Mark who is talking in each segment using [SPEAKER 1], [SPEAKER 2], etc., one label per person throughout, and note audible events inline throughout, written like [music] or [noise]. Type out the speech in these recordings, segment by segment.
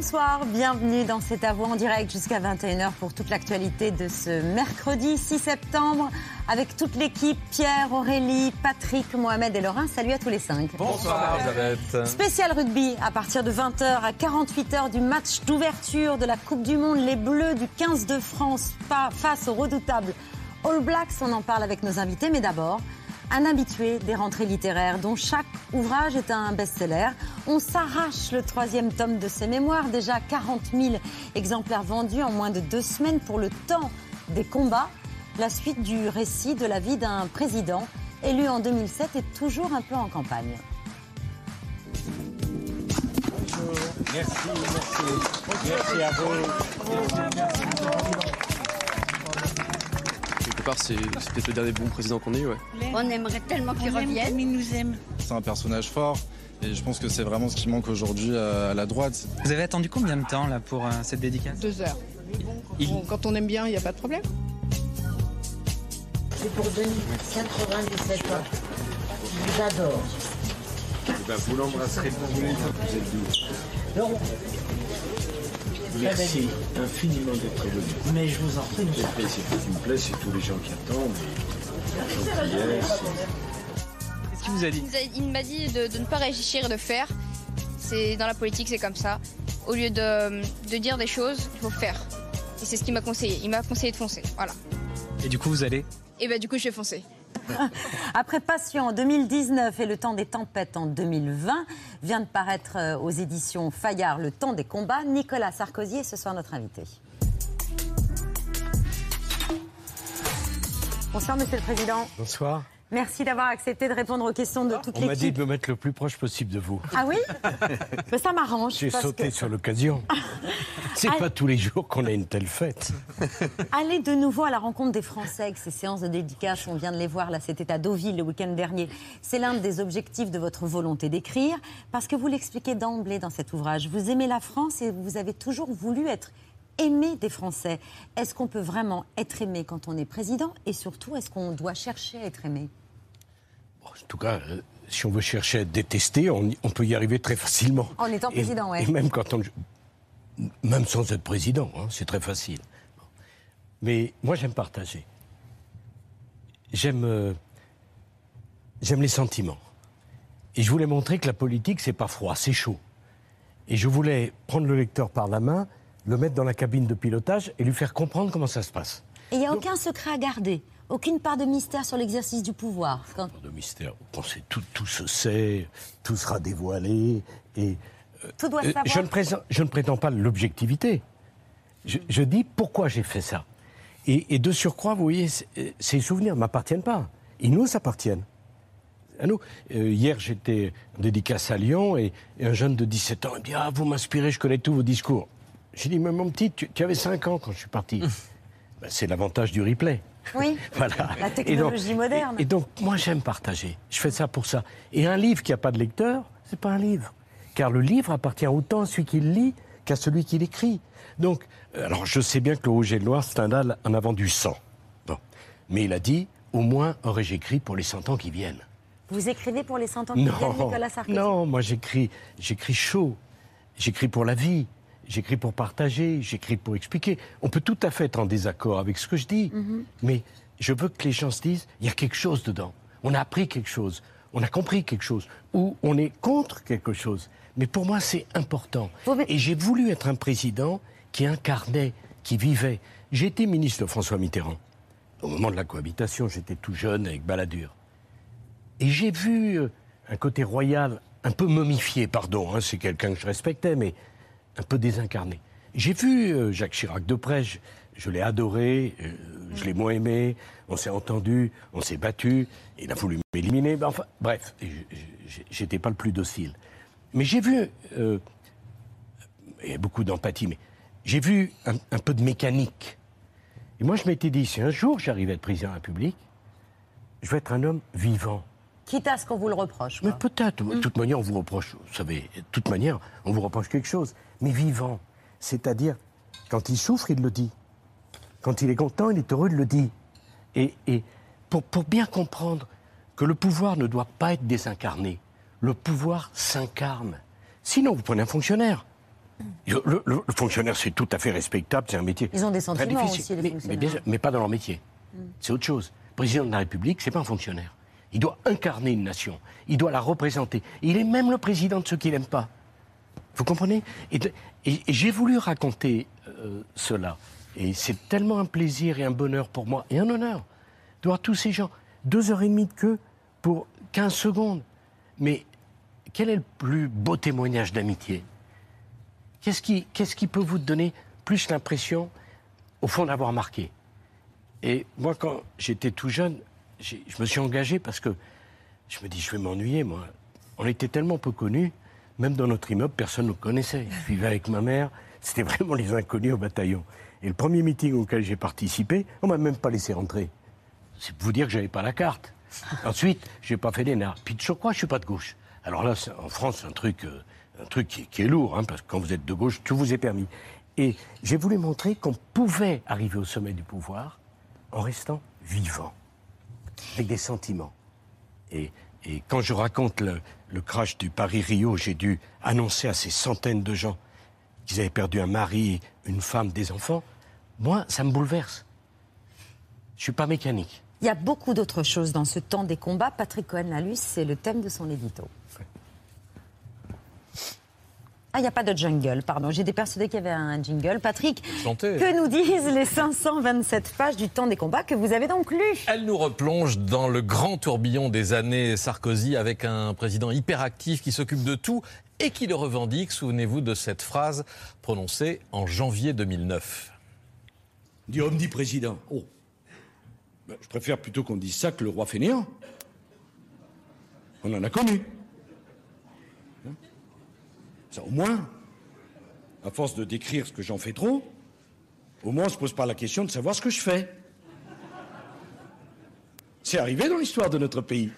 [SPEAKER 1] Bonsoir, bienvenue dans cet à en direct jusqu'à 21h pour toute l'actualité de ce mercredi 6 septembre avec toute l'équipe, Pierre, Aurélie, Patrick, Mohamed et Laurent. Salut à tous les cinq.
[SPEAKER 2] Bonsoir, Elisabeth.
[SPEAKER 1] Spécial rugby à partir de 20h à 48h du match d'ouverture de la Coupe du Monde. Les Bleus du 15 de France face au redoutable All Blacks. On en parle avec nos invités, mais d'abord un habitué des rentrées littéraires dont chaque ouvrage est un best-seller. On s'arrache le troisième tome de ses mémoires, déjà 40 000 exemplaires vendus en moins de deux semaines pour le temps des combats. La suite du récit de la vie d'un président élu en 2007 est toujours un peu en campagne.
[SPEAKER 3] Merci, merci. Merci à vous
[SPEAKER 2] c'est peut-être le dernier bon président qu'on ait eu. Ouais.
[SPEAKER 4] On aimerait tellement qu'il revienne.
[SPEAKER 5] Il nous aime.
[SPEAKER 6] C'est un personnage fort. Et je pense que c'est vraiment ce qui manque aujourd'hui à la droite.
[SPEAKER 7] Vous avez attendu combien de temps là pour euh, cette dédicace?
[SPEAKER 5] Deux heures. quand on aime bien, il n'y a pas de problème.
[SPEAKER 8] C'est pour Denis, 97 ans. Je vous adore.
[SPEAKER 9] Eh ben, vous l'embrasserez pour vous, vous êtes doux. Merci infiniment d'être venu.
[SPEAKER 8] Mais je vous en prie.
[SPEAKER 9] C'est une plaît, c'est tous les gens qui attendent.
[SPEAKER 7] Qu'est-ce qu'il vous a dit
[SPEAKER 10] Il m'a dit de, ne pas réagir et de faire. C'est dans la politique, c'est comme ça. Au lieu de, de dire des choses, il faut faire. Et c'est ce qu'il m'a conseillé. Il m'a conseillé de foncer. Voilà.
[SPEAKER 7] Et du coup, vous allez
[SPEAKER 10] Et bah du coup, je vais foncer. [laughs]
[SPEAKER 1] Après Passion en 2019 et Le temps des tempêtes en 2020, vient de paraître euh, aux éditions Fayard Le temps des combats. Nicolas Sarkozy est ce soir notre invité. Bonsoir, Monsieur le Président.
[SPEAKER 3] Bonsoir.
[SPEAKER 1] Merci d'avoir accepté de répondre aux questions de toute l'équipe.
[SPEAKER 3] On m'a dit de me mettre le plus proche possible de vous.
[SPEAKER 1] Ah oui [laughs] Ça m'arrange.
[SPEAKER 3] J'ai sauté sur l'occasion. [laughs] C'est pas tous les jours qu'on a une telle fête. [laughs]
[SPEAKER 1] Allez de nouveau à la rencontre des Français avec ces séances de dédicace. On vient de les voir, là, c'était à Deauville le week-end dernier. C'est l'un des objectifs de votre volonté d'écrire, parce que vous l'expliquez d'emblée dans cet ouvrage. Vous aimez la France et vous avez toujours voulu être aimé des Français. Est-ce qu'on peut vraiment être aimé quand on est président? Et surtout, est-ce qu'on doit chercher à être aimé?
[SPEAKER 3] En tout cas, euh, si on veut chercher à être détesté, on, peut y arriver très facilement.
[SPEAKER 1] En étant président, oui.
[SPEAKER 3] Et même quand on, même sans être président, hein, c'est très facile. Mais moi, j'aime partager. J'aime, euh, j'aime les sentiments. Et je voulais montrer que la politique, c'est pas froid, c'est chaud. Et je voulais prendre le lecteur par la main, le mettre dans la cabine de pilotage et lui faire comprendre comment ça se passe.
[SPEAKER 1] Et il n'y a aucun secret à garder aucune part de mystère sur l'exercice du pouvoir.
[SPEAKER 3] Quand... Pas de mystère. tout, tout se sait, tout sera dévoilé. Et,
[SPEAKER 1] euh, tout doit euh.
[SPEAKER 3] Je ne, prétends, je ne prétends pas l'objectivité. Je, dis pourquoi j'ai fait ça. Et, de surcroît, vous voyez, ces souvenirs ne m'appartiennent pas. Ils nous appartiennent. À nous. Euh, hier, j'étais en dédicace à Lyon et, un jeune de 17 ans me dit Ah, vous m'inspirez, je connais tous vos discours. J'ai dit Mais mon petit, tu, avais 5 ans quand je suis parti. [laughs] Ben, c'est l'avantage du replay.
[SPEAKER 1] Oui, [laughs]
[SPEAKER 3] voilà.
[SPEAKER 1] la technologie moderne.
[SPEAKER 3] Et, donc, moi, j'aime partager. Je fais ça pour ça. Et un livre qui n'a pas de lecteur, c'est pas un livre. Car le livre appartient autant à celui qui le lit qu'à celui qui l'écrit. Donc, euh, alors, je sais bien que le rouge et le noir, Stendhal en avant du sang. Bon. Mais il a dit, au moins aurais-je écrit pour les cent ans qui viennent.
[SPEAKER 1] Vous écrivez pour les cent ans qui viennent, Nicolas Sarkozy?
[SPEAKER 3] Non, moi j'écris, j'écris chaud. J'écris pour la vie j'écris pour partager, j'écris pour expliquer. On peut tout à fait être en désaccord avec ce que je dis, mhm. mais je veux que les gens se disent, il y a quelque chose dedans. On a appris quelque chose, on a compris quelque chose, ou on est contre quelque chose. Mais pour moi, c'est important. Et j'ai voulu être un président qui incarnait, qui vivait. J'ai été ministre de François Mitterrand. Au moment de la cohabitation, j'étais tout jeune avec Balladur. Et j'ai vu euh, un côté royal un peu momifié, pardon, hein, c'est quelqu'un que je respectais, mais un peu désincarné. J'ai vu euh, Jacques Chirac de près, je, l'ai adoré, euh, Je l'ai moins aimé, on s'est entendu, on s'est battu, il a voulu m'éliminer. Bref, j'étais pas le plus docile. Mais j'ai vu, euh, il y a beaucoup d'empathie, mais j'ai vu un, un peu de mécanique. Et moi, je m'étais dit, si un jour j'arrive à être président de la République, je vais être un homme vivant.
[SPEAKER 1] Quitte à ce qu'on vous le reproche.
[SPEAKER 3] Mais peut-être. De toute manière, on vous reproche, vous savez, de toute manière, on vous reproche quelque chose. Mais vivant. C'est-à-dire, quand il souffre, il le dit. Quand il est content, il est heureux, il le dit. Et, et pour, pour bien comprendre que le pouvoir ne doit pas être désincarné, le pouvoir s'incarne. Sinon, vous prenez un fonctionnaire. Le, le- le fonctionnaire, c'est tout à fait respectable, c'est un métier.
[SPEAKER 1] Ils ont des
[SPEAKER 3] très
[SPEAKER 1] sentiments
[SPEAKER 3] difficile.
[SPEAKER 1] aussi, les
[SPEAKER 3] mais, mais,
[SPEAKER 1] fonctionnaires.
[SPEAKER 3] bien mais pas dans leur métier. C'est autre chose. Président de la République, c'est pas un fonctionnaire. Il doit incarner une nation. Il doit la représenter. Il est même le président de ceux qui l'aiment pas. Vous comprenez? Et, j'ai voulu raconter euh, cela. Et c'est tellement un plaisir et un bonheur pour moi, et un honneur, de voir tous ces gens. Deux heures et demie de queue pour 15 secondes. Mais quel est le plus beau témoignage d'amitié? Qu'est-ce qui, peut vous donner plus l'impression, au fond, d'avoir marqué? Et moi, quand j'étais tout jeune, je me suis engagé parce que je me dis, je vais m'ennuyer, moi. On était tellement peu connus, même dans notre immeuble, personne ne nous connaissait. Je vivais avec ma mère, c'était [laughs] vraiment les inconnus au bataillon. Et le premier meeting auquel j'ai participé, on m'a même pas laissé rentrer. C'est pour vous dire que j'avais pas la carte. [laughs] Ensuite, j'ai pas fait l'ENA. Puis je crois, je suis pas de gauche? Alors là, en France, c'est un truc, euh, un truc qui, qui est lourd, hein, parce que quand vous êtes de gauche, tout vous est permis. Et j'ai voulu montrer qu'on pouvait arriver au sommet du pouvoir en restant vivant, avec des sentiments. Et, et quand je raconte le, crash du Paris-Rio, j'ai dû annoncer à ces centaines de gens qu'ils avaient perdu un mari, une femme, des enfants. Moi, ça me bouleverse. Je suis pas mécanique.
[SPEAKER 1] Il y a beaucoup d'autres choses dans ce temps des combats. Patrick Cohen-Lalus, c'est le thème de son édito. Ah, il n'y a pas de jungle, pardon. J'étais persuadée qu'il y avait un jingle. Patrick, que nous disent les 527 pages du temps des combats que vous avez donc lu
[SPEAKER 11] Elle nous replonge dans le grand tourbillon des années Sarkozy avec un président hyperactif qui s'occupe de tout et qui le revendique. Souvenez-vous de cette phrase prononcée en janvier 2009.
[SPEAKER 12] dit omniprésident. Oh. Ben, je préfère plutôt qu'on dise ça que le roi fainéant. On en a connu. Ça, au moins, à force de décrire ce que j'en fais trop, au moins on se pose pas la question de savoir ce que je fais. C'est arrivé dans l'histoire de notre pays.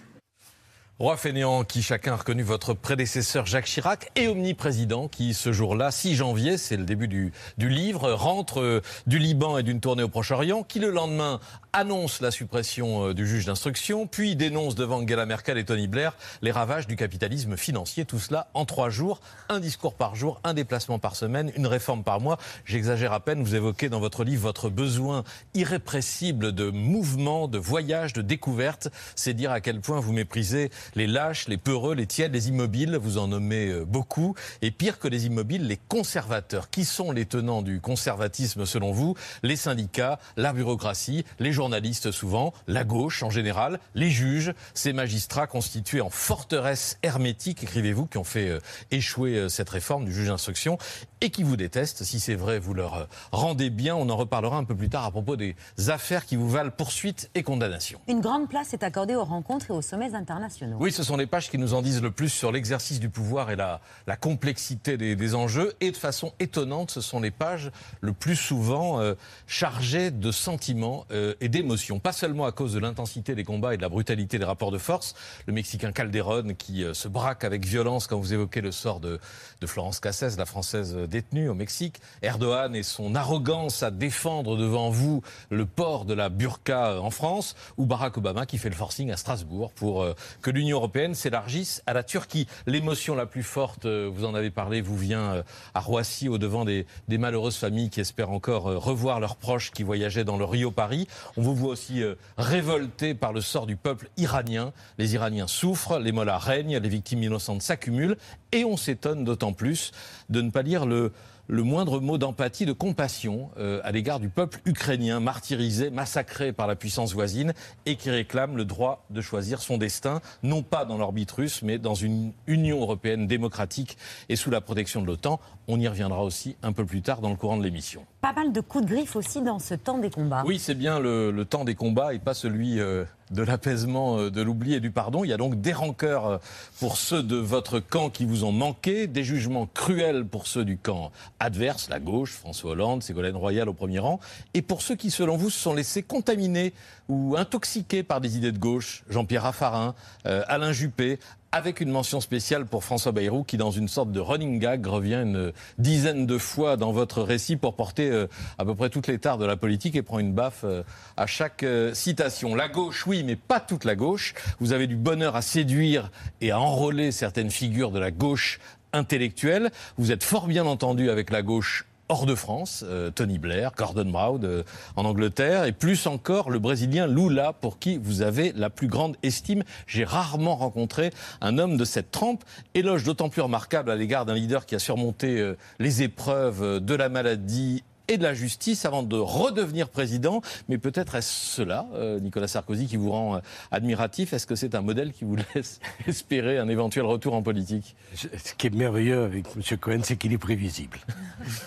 [SPEAKER 11] Roi fainéant qui chacun a reconnu votre prédécesseur Jacques Chirac et omniprésident qui ce jour-là, 6 janvier, c'est le début du, du livre, rentre euh, du Liban et d'une tournée au Proche-Orient, qui le lendemain annonce la suppression euh, du juge d'instruction, puis dénonce devant Angela Merkel et Tony Blair les ravages du capitalisme financier. Tout cela en trois jours, un discours par jour, un déplacement par semaine, une réforme par mois. J'exagère à peine, vous évoquez dans votre livre votre besoin irrépressible de mouvement, de voyage, de découverte. C'est dire à quel point vous méprisez les lâches, les peureux, les tièdes, les immobiles. Vous en nommez euh, beaucoup. Et pire que les immobiles, les conservateurs. Qui sont les tenants du conservatisme selon vous? Les syndicats, la bureaucratie, les journalistes souvent, la gauche en général, les juges, ces magistrats constitués en forteresse hermétique, écrivez-vous, qui ont fait euh, échouer euh, cette réforme du juge d'instruction et qui vous détestent. Si c'est vrai, vous leur euh, rendez bien. On en reparlera un peu plus tard à propos des affaires qui vous valent poursuite et condamnation.
[SPEAKER 1] Une grande place est accordée aux rencontres et aux sommets internationaux.
[SPEAKER 11] Oui, ce sont les pages qui nous en disent le plus sur l'exercice du pouvoir et la, la complexité des, des enjeux. Et de façon étonnante, ce sont les pages le plus souvent euh, chargées de sentiments et d'émotions. Pas seulement à cause de l'intensité des combats et de la brutalité des rapports de force. Le Mexicain Calderón qui euh, se braque avec violence quand vous évoquez le sort de, Florence Cassès, la Française détenue au Mexique. Erdogan et son arrogance à défendre devant vous le port de la burqa en France. Ou Barack Obama qui fait le forcing à Strasbourg pour euh, que l'Union européenne s'élargisse à la Turquie. L'émotion la plus forte, euh, vous en avez parlé, vous vient euh, à Roissy au devant des, malheureuses familles qui espèrent encore euh, revoir leurs proches qui voyageaient dans le Rio-Paris. On vous voit aussi euh, révolté par le sort du peuple iranien. Les Iraniens souffrent, les mollahs règnent, les victimes innocentes s'accumulent et on s'étonne d'autant plus de ne pas lire le le moindre mot d'empathie, de compassion euh, à l'égard du peuple ukrainien martyrisé, massacré par la puissance voisine et qui réclame le droit de choisir son destin, non pas dans l'orbite russe, mais dans une Union européenne démocratique et sous la protection de l'OTAN. On y reviendra aussi un peu plus tard dans le courant de l'émission.
[SPEAKER 1] Pas mal de coups de griffe aussi dans ce temps des combats.
[SPEAKER 11] Oui, c'est bien le, le temps des combats et pas celui euh, de l'apaisement, euh, de l'oubli et du pardon. Il y a donc des rancœurs euh, pour ceux de votre camp qui vous ont manqué, des jugements cruels pour ceux du camp adverse, la gauche, François Hollande, Ségolène Royal au premier rang, et pour ceux qui, selon vous, se sont laissés contaminer ou intoxiqués par des idées de gauche, Jean-Pierre Raffarin, euh, Alain Juppé, avec une mention spéciale pour François Bayrou qui, dans une sorte de running gag, revient une dizaine de fois dans votre récit pour porter euh, à peu près toutes les tares de la politique et prend une baffe euh, à chaque euh, citation. La gauche, oui, mais pas toute la gauche. Vous avez du bonheur à séduire et à enrôler certaines figures de la gauche intellectuelle. Vous êtes fort bien entendu avec la gauche hors de France, euh, Tony Blair, Gordon Brown euh, en Angleterre, et plus encore le Brésilien Lula, pour qui vous avez la plus grande estime. J'ai rarement rencontré un homme de cette trempe. Éloge d'autant plus remarquable à l'égard d'un leader qui a surmonté euh, les épreuves euh, de la maladie et de la justice avant de redevenir président. Mais peut-être est-ce cela, euh, Nicolas Sarkozy, qui vous rend euh, admiratif Est-ce que c'est un modèle qui vous [laughs] laisse espérer un éventuel retour en politique?
[SPEAKER 3] Ce qui est merveilleux avec M. Cohen, c'est qu'il est prévisible.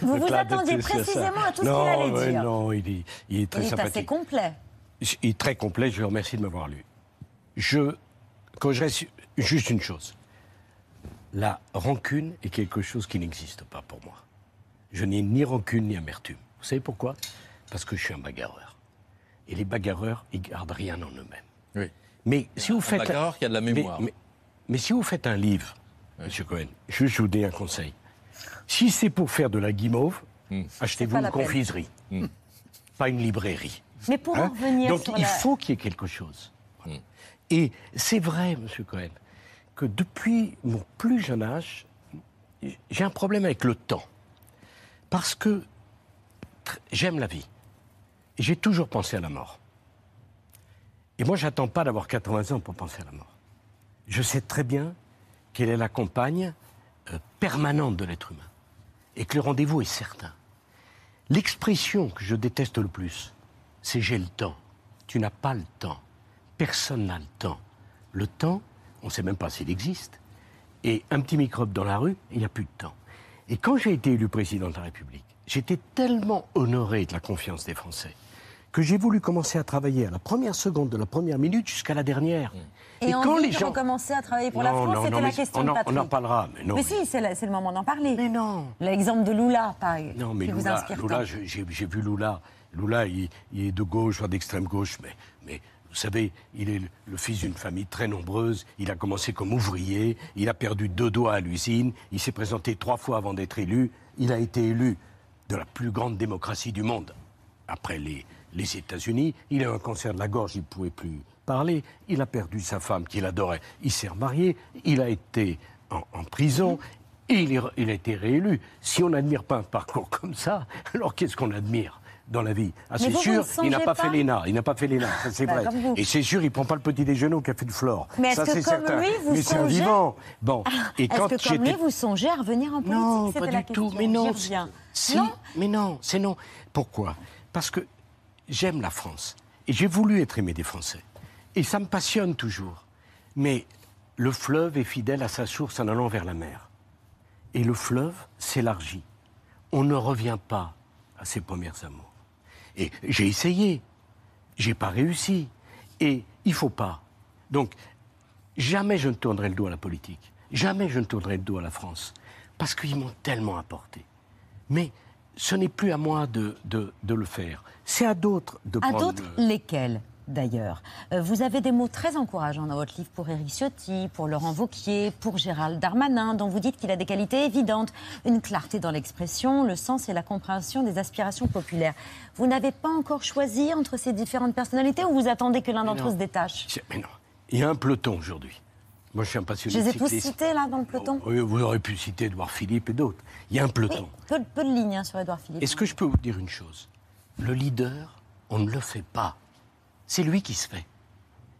[SPEAKER 1] Vous vous attendiez précisément à tout ce qu'il allait dire.
[SPEAKER 3] Non, il est, il est très
[SPEAKER 1] Il est
[SPEAKER 3] sympathique.
[SPEAKER 1] assez complet.
[SPEAKER 3] Il est très complet, je le remercie de m'avoir lu. Je, quand je reste, juste une chose. La rancune est quelque chose qui n'existe pas pour moi. Je n'ai ni rancune ni amertume. Vous savez pourquoi? Parce que je suis un bagarreur. Et les bagarreurs, ils gardent rien en eux-mêmes.
[SPEAKER 11] Oui.
[SPEAKER 3] Mais si vous
[SPEAKER 11] Un
[SPEAKER 3] faites...
[SPEAKER 11] bagarreur qui a de la mémoire.
[SPEAKER 3] Mais, mais si vous faites un livre, Monsieur Cohen, je je vous donne un conseil. Si c'est pour faire de la guimauve,
[SPEAKER 11] Hmm.
[SPEAKER 3] achetez-vous une confiserie, [laughs] pas une librairie.
[SPEAKER 1] Mais pour
[SPEAKER 3] Hein?
[SPEAKER 1] en revenir
[SPEAKER 3] Donc
[SPEAKER 1] sur
[SPEAKER 3] il
[SPEAKER 1] la-
[SPEAKER 3] faut qu'il y ait quelque chose. Et c'est vrai, Monsieur Cohen, que depuis mon plus jeune âge, j'ai un problème avec le temps. Parce que j'aime la vie. J'ai toujours pensé à la mort. Et moi, j'attends pas d'avoir 80 ans pour penser à la mort. Je sais très bien quelle est la compagne euh, permanente de l'être humain. Et que le rendez-vous est certain. L'expression que je déteste le plus, c'est j'ai le temps. Tu n'as pas le temps. Personne n'a le temps. Le temps, on ne sait même pas s'il existe. Et un petit microbe dans la rue, il n'y a plus de temps. Et quand j'ai été élu président de la République, j'étais tellement honoré de la confiance des Français que j'ai voulu commencer à travailler à la première seconde de la première minute jusqu'à la dernière.
[SPEAKER 1] Et, envie de recommencer à travailler pour la France, c'était la
[SPEAKER 3] mais
[SPEAKER 1] question
[SPEAKER 3] on
[SPEAKER 1] de
[SPEAKER 3] en-
[SPEAKER 1] Patrick.
[SPEAKER 3] on en parlera, mais non, mais-
[SPEAKER 1] si, c'est le moment d'en parler.
[SPEAKER 3] Mais non.
[SPEAKER 1] L'exemple de Lula, par exemple,
[SPEAKER 3] Non, mais
[SPEAKER 1] qui vous
[SPEAKER 3] Lula, Lula, j'ai vu Lula. Lula, il, il est de gauche, voire d'extrême gauche, mais, mais vous savez, il est le, fils d'une famille très nombreuse. Il a commencé comme ouvrier. Il a perdu deux doigts à l'usine. Il s'est présenté trois fois avant d'être élu. Il a été élu de la plus grande démocratie du monde. Après les, États-Unis, il a eu un cancer de la gorge, il ne pouvait plus parler. Il a perdu sa femme qu'il adorait. Il s'est remarié. Il a été en, prison. Et il, il a été réélu. Si on n'admire pas un parcours [laughs] comme ça, alors qu'est-ce qu'on admire? Dans la vie Ah, c'est sûr, il n'a pas,
[SPEAKER 1] pas
[SPEAKER 3] fait l'ENA. Il n'a pas fait l'ENA, ça c'est
[SPEAKER 1] Bah,
[SPEAKER 3] vrai. Et c'est sûr, il ne prend pas le petit déjeuner au café de Flore.
[SPEAKER 1] Mais est-ce que comme
[SPEAKER 3] certain.
[SPEAKER 1] lui, vous
[SPEAKER 3] Mais c'est un vivant. Bon. Et
[SPEAKER 1] Est-ce
[SPEAKER 3] quand
[SPEAKER 1] que comme lui, vous songez à revenir en politique?
[SPEAKER 3] Non, pas du tout. Mais non, si,
[SPEAKER 1] Non?
[SPEAKER 3] mais non, c'est non. Pourquoi? Parce que j'aime la France et j'ai voulu être aimé des Français. Et ça me passionne toujours. Mais le fleuve est fidèle à sa source en allant vers la mer. Et le fleuve s'élargit. On ne revient pas à ses premières amours. Et j'ai essayé, j'ai pas réussi. Et il faut pas. Donc, jamais je ne tournerai le dos à la politique. Jamais je ne tournerai le dos à la France. Parce qu'ils m'ont tellement apporté. Mais ce n'est plus à moi de, de- de le faire. C'est à d'autres de
[SPEAKER 1] À
[SPEAKER 3] prendre
[SPEAKER 1] d'autres,
[SPEAKER 3] le-
[SPEAKER 1] lesquels? D'ailleurs, Euh, vous avez des mots très encourageants dans votre livre pour Éric Ciotti, pour Laurent Vauquier, pour Gérald Darmanin, dont vous dites qu'il a des qualités évidentes, une clarté dans l'expression, le sens et la compréhension des aspirations populaires. Vous n'avez pas encore choisi entre ces différentes personnalités ou vous attendez que l'un d'entre eux se détache?
[SPEAKER 3] Mais non. Il y a un peloton aujourd'hui. Moi, je suis un passionné
[SPEAKER 1] Je les ai
[SPEAKER 3] de
[SPEAKER 1] tous cités là dans le peloton.
[SPEAKER 3] Oui, vous aurez pu citer Edouard Philippe et d'autres. Il y a un peloton.
[SPEAKER 1] Peu, peu de lignes hein, sur Édouard Philippe.
[SPEAKER 3] Est-ce que je peux vous dire une chose? Le leader, on ne le fait pas. C'est lui qui se fait.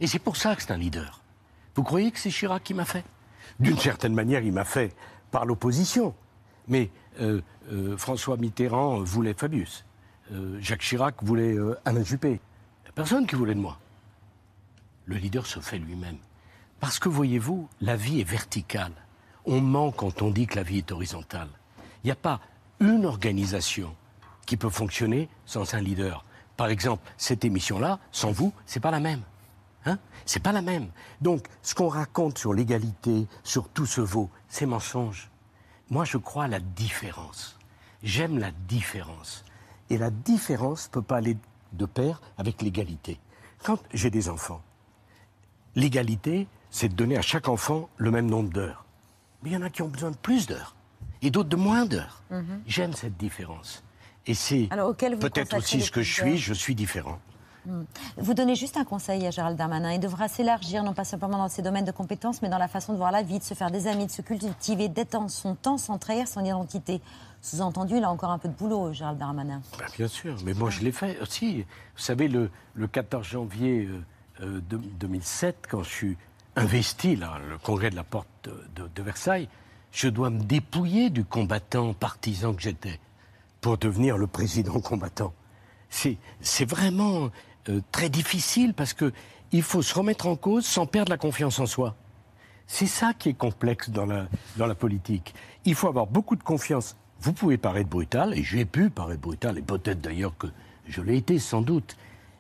[SPEAKER 3] Et c'est pour ça que c'est un leader. Vous croyez que c'est Chirac qui m'a fait? D'une certaine manière, il m'a fait par l'opposition. Mais euh, euh, François Mitterrand voulait Fabius. Euh, Jacques Chirac voulait Alain Juppé. Personne qui voulait de moi. Le leader se fait lui-même. Parce que voyez-vous, la vie est verticale. On ment quand on dit que la vie est horizontale. Il n'y a pas une organisation qui peut fonctionner sans un leader. Par exemple, cette émission-là, sans vous, c'est pas la même. Hein? C'est pas la même. Donc, ce qu'on raconte sur l'égalité, sur tout ce vaut, c'est mensonge. Moi, je crois à la différence. J'aime la différence. Et la différence ne peut pas aller de pair avec l'égalité. Quand j'ai des enfants, l'égalité, c'est de donner à chaque enfant le même nombre d'heures. Mais il y en a qui ont besoin de plus d'heures et d'autres de moins d'heures.
[SPEAKER 1] Mhm.
[SPEAKER 3] J'aime cette différence. Et c'est peut-être aussi ce que je suis, je suis différent.
[SPEAKER 1] Hmm. Vous donnez juste un conseil à Gérald Darmanin. Il devra s'élargir, non pas simplement dans ses domaines de compétences, mais dans la façon de voir la vie, de se faire des amis, de se cultiver, en son temps sans trahir son identité. Sous-entendu, il a encore un peu de boulot, Gérald Darmanin.
[SPEAKER 3] Ben, bien sûr, mais moi je l'ai fait aussi. Vous savez, le, le 14 janvier euh, euh, de- 2007, quand je suis investi, là, le congrès de la porte de, de- de Versailles, je dois me dépouiller du combattant partisan que j'étais pour devenir le président combattant. C'est vraiment euh, très difficile parce que il faut se remettre en cause sans perdre la confiance en soi. C'est ça qui est complexe dans la, dans la politique. Il faut avoir beaucoup de confiance. Vous pouvez paraître brutal, et j'ai pu paraître brutal, et peut-être d'ailleurs que je l'ai été sans doute.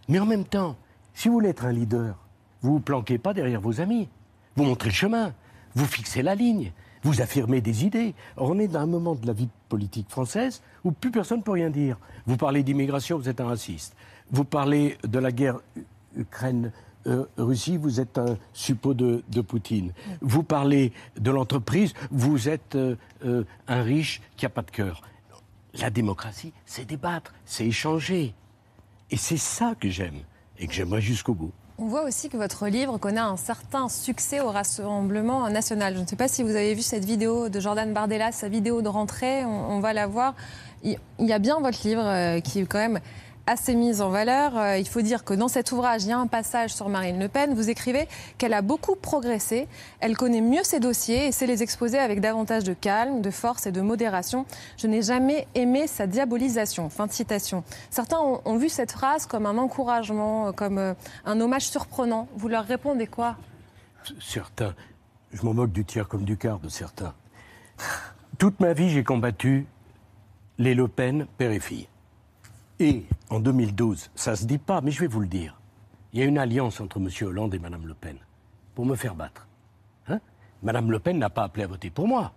[SPEAKER 3] Mais en même temps, si vous voulez être un leader, vous vous planquez pas derrière vos amis. Vous montrez le chemin, vous fixez la ligne, vous affirmez des idées. Or, on est dans un moment de la vie politique française où plus personne ne peut rien dire. Vous parlez d'immigration, vous êtes un raciste. Vous parlez de la guerre Ukraine. euh, Russie, vous êtes un suppôt de, de Poutine. Vous parlez de l'entreprise, vous êtes euh, euh, un riche qui n'a pas de cœur. La démocratie, c'est débattre, c'est échanger. Et c'est ça que j'aime, et que j'aimerais jusqu'au bout.
[SPEAKER 13] On voit aussi que votre livre connaît un certain succès au Rassemblement national. Je ne sais pas si vous avez vu cette vidéo de Jordan Bardella, sa vidéo de rentrée, on, va la voir. Il il y a bien votre livre euh, qui est quand même assez mise en valeur. Euh, Il faut dire que dans cet ouvrage, il y a un passage sur Marine Le Pen. Vous écrivez qu'elle a beaucoup progressé, elle connaît mieux ses dossiers et sait les exposer avec davantage de calme, de force et de modération. Je n'ai jamais aimé sa diabolisation. Fin de citation. Certains ont, ont vu cette phrase comme un encouragement, euh, comme euh, un hommage surprenant. Vous leur répondez quoi?
[SPEAKER 3] Certains, je m'en moque du tiers comme du quart de certains. Toute ma vie, j'ai combattu les Le Pen, père et fille. Et en 2012, ça se dit pas, mais je vais vous le dire, il y a une alliance entre M. Hollande et Mme Le Pen pour me faire battre. Hein? Mme Le Pen n'a pas appelé à voter pour moi.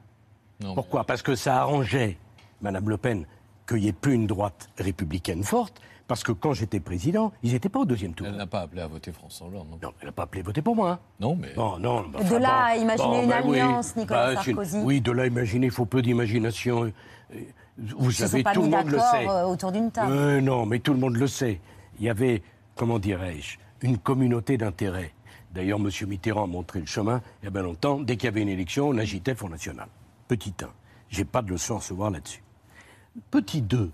[SPEAKER 3] Pourquoi? Parce que ça arrangeait Mme Le Pen qu'il n'y ait plus une droite républicaine forte, parce que quand j'étais président, ils n'étaient pas au deuxième tour.
[SPEAKER 11] Elle n'a pas appelé à voter François Hollande. Non,
[SPEAKER 3] Non, elle n'a pas appelé à voter pour moi. hein.
[SPEAKER 11] Non, mais.
[SPEAKER 3] Bon, non, bah,
[SPEAKER 1] De là à
[SPEAKER 3] bon,
[SPEAKER 1] imaginer une
[SPEAKER 3] bah oui.
[SPEAKER 1] alliance, Nicolas
[SPEAKER 3] c'est-
[SPEAKER 1] Sarkozy.
[SPEAKER 3] Oui, de là à imaginer, il faut peu d'imagination. Vous
[SPEAKER 1] Ils se
[SPEAKER 3] savez,
[SPEAKER 1] sont pas
[SPEAKER 3] tout le monde le sait.
[SPEAKER 1] euh, autour d'une table.
[SPEAKER 3] Euh, non, mais tout le monde le sait. Il y avait, comment dirais-je, une communauté d'intérêts. D'ailleurs, M. Mitterrand a montré le chemin il y a bien longtemps. Dès qu'il y avait une élection, on agitait le Front National. Petit 1. J'ai pas de leçon à recevoir là-dessus. Petit 2.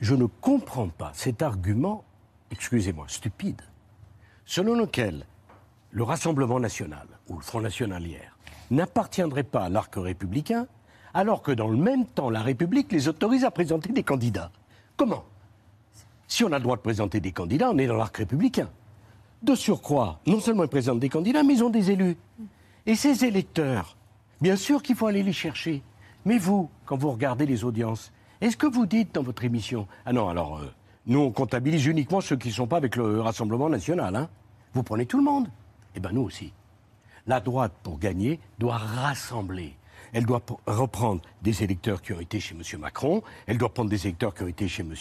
[SPEAKER 3] Je ne comprends pas cet argument, excusez-moi, stupide, selon lequel le Rassemblement national, ou le Front national hier, n'appartiendrait pas à l'arc républicain, alors que dans le même temps, la République les autorise à présenter des candidats. Comment? Si on a le droit de présenter des candidats, on est dans l'arc républicain. De surcroît, non seulement ils présentent des candidats, mais ils ont des élus. Et ces électeurs, bien sûr qu'il faut aller les chercher. Mais vous, quand vous regardez les audiences, est-ce que vous dites dans votre émission Ah non, alors, euh, nous, on comptabilise uniquement ceux qui ne sont pas avec le Rassemblement national. Hein vous prenez tout le monde Eh bien, nous aussi. La droite, pour gagner, doit rassembler. Elle doit reprendre des électeurs qui ont été chez M. Macron, elle doit prendre des électeurs qui ont été chez M.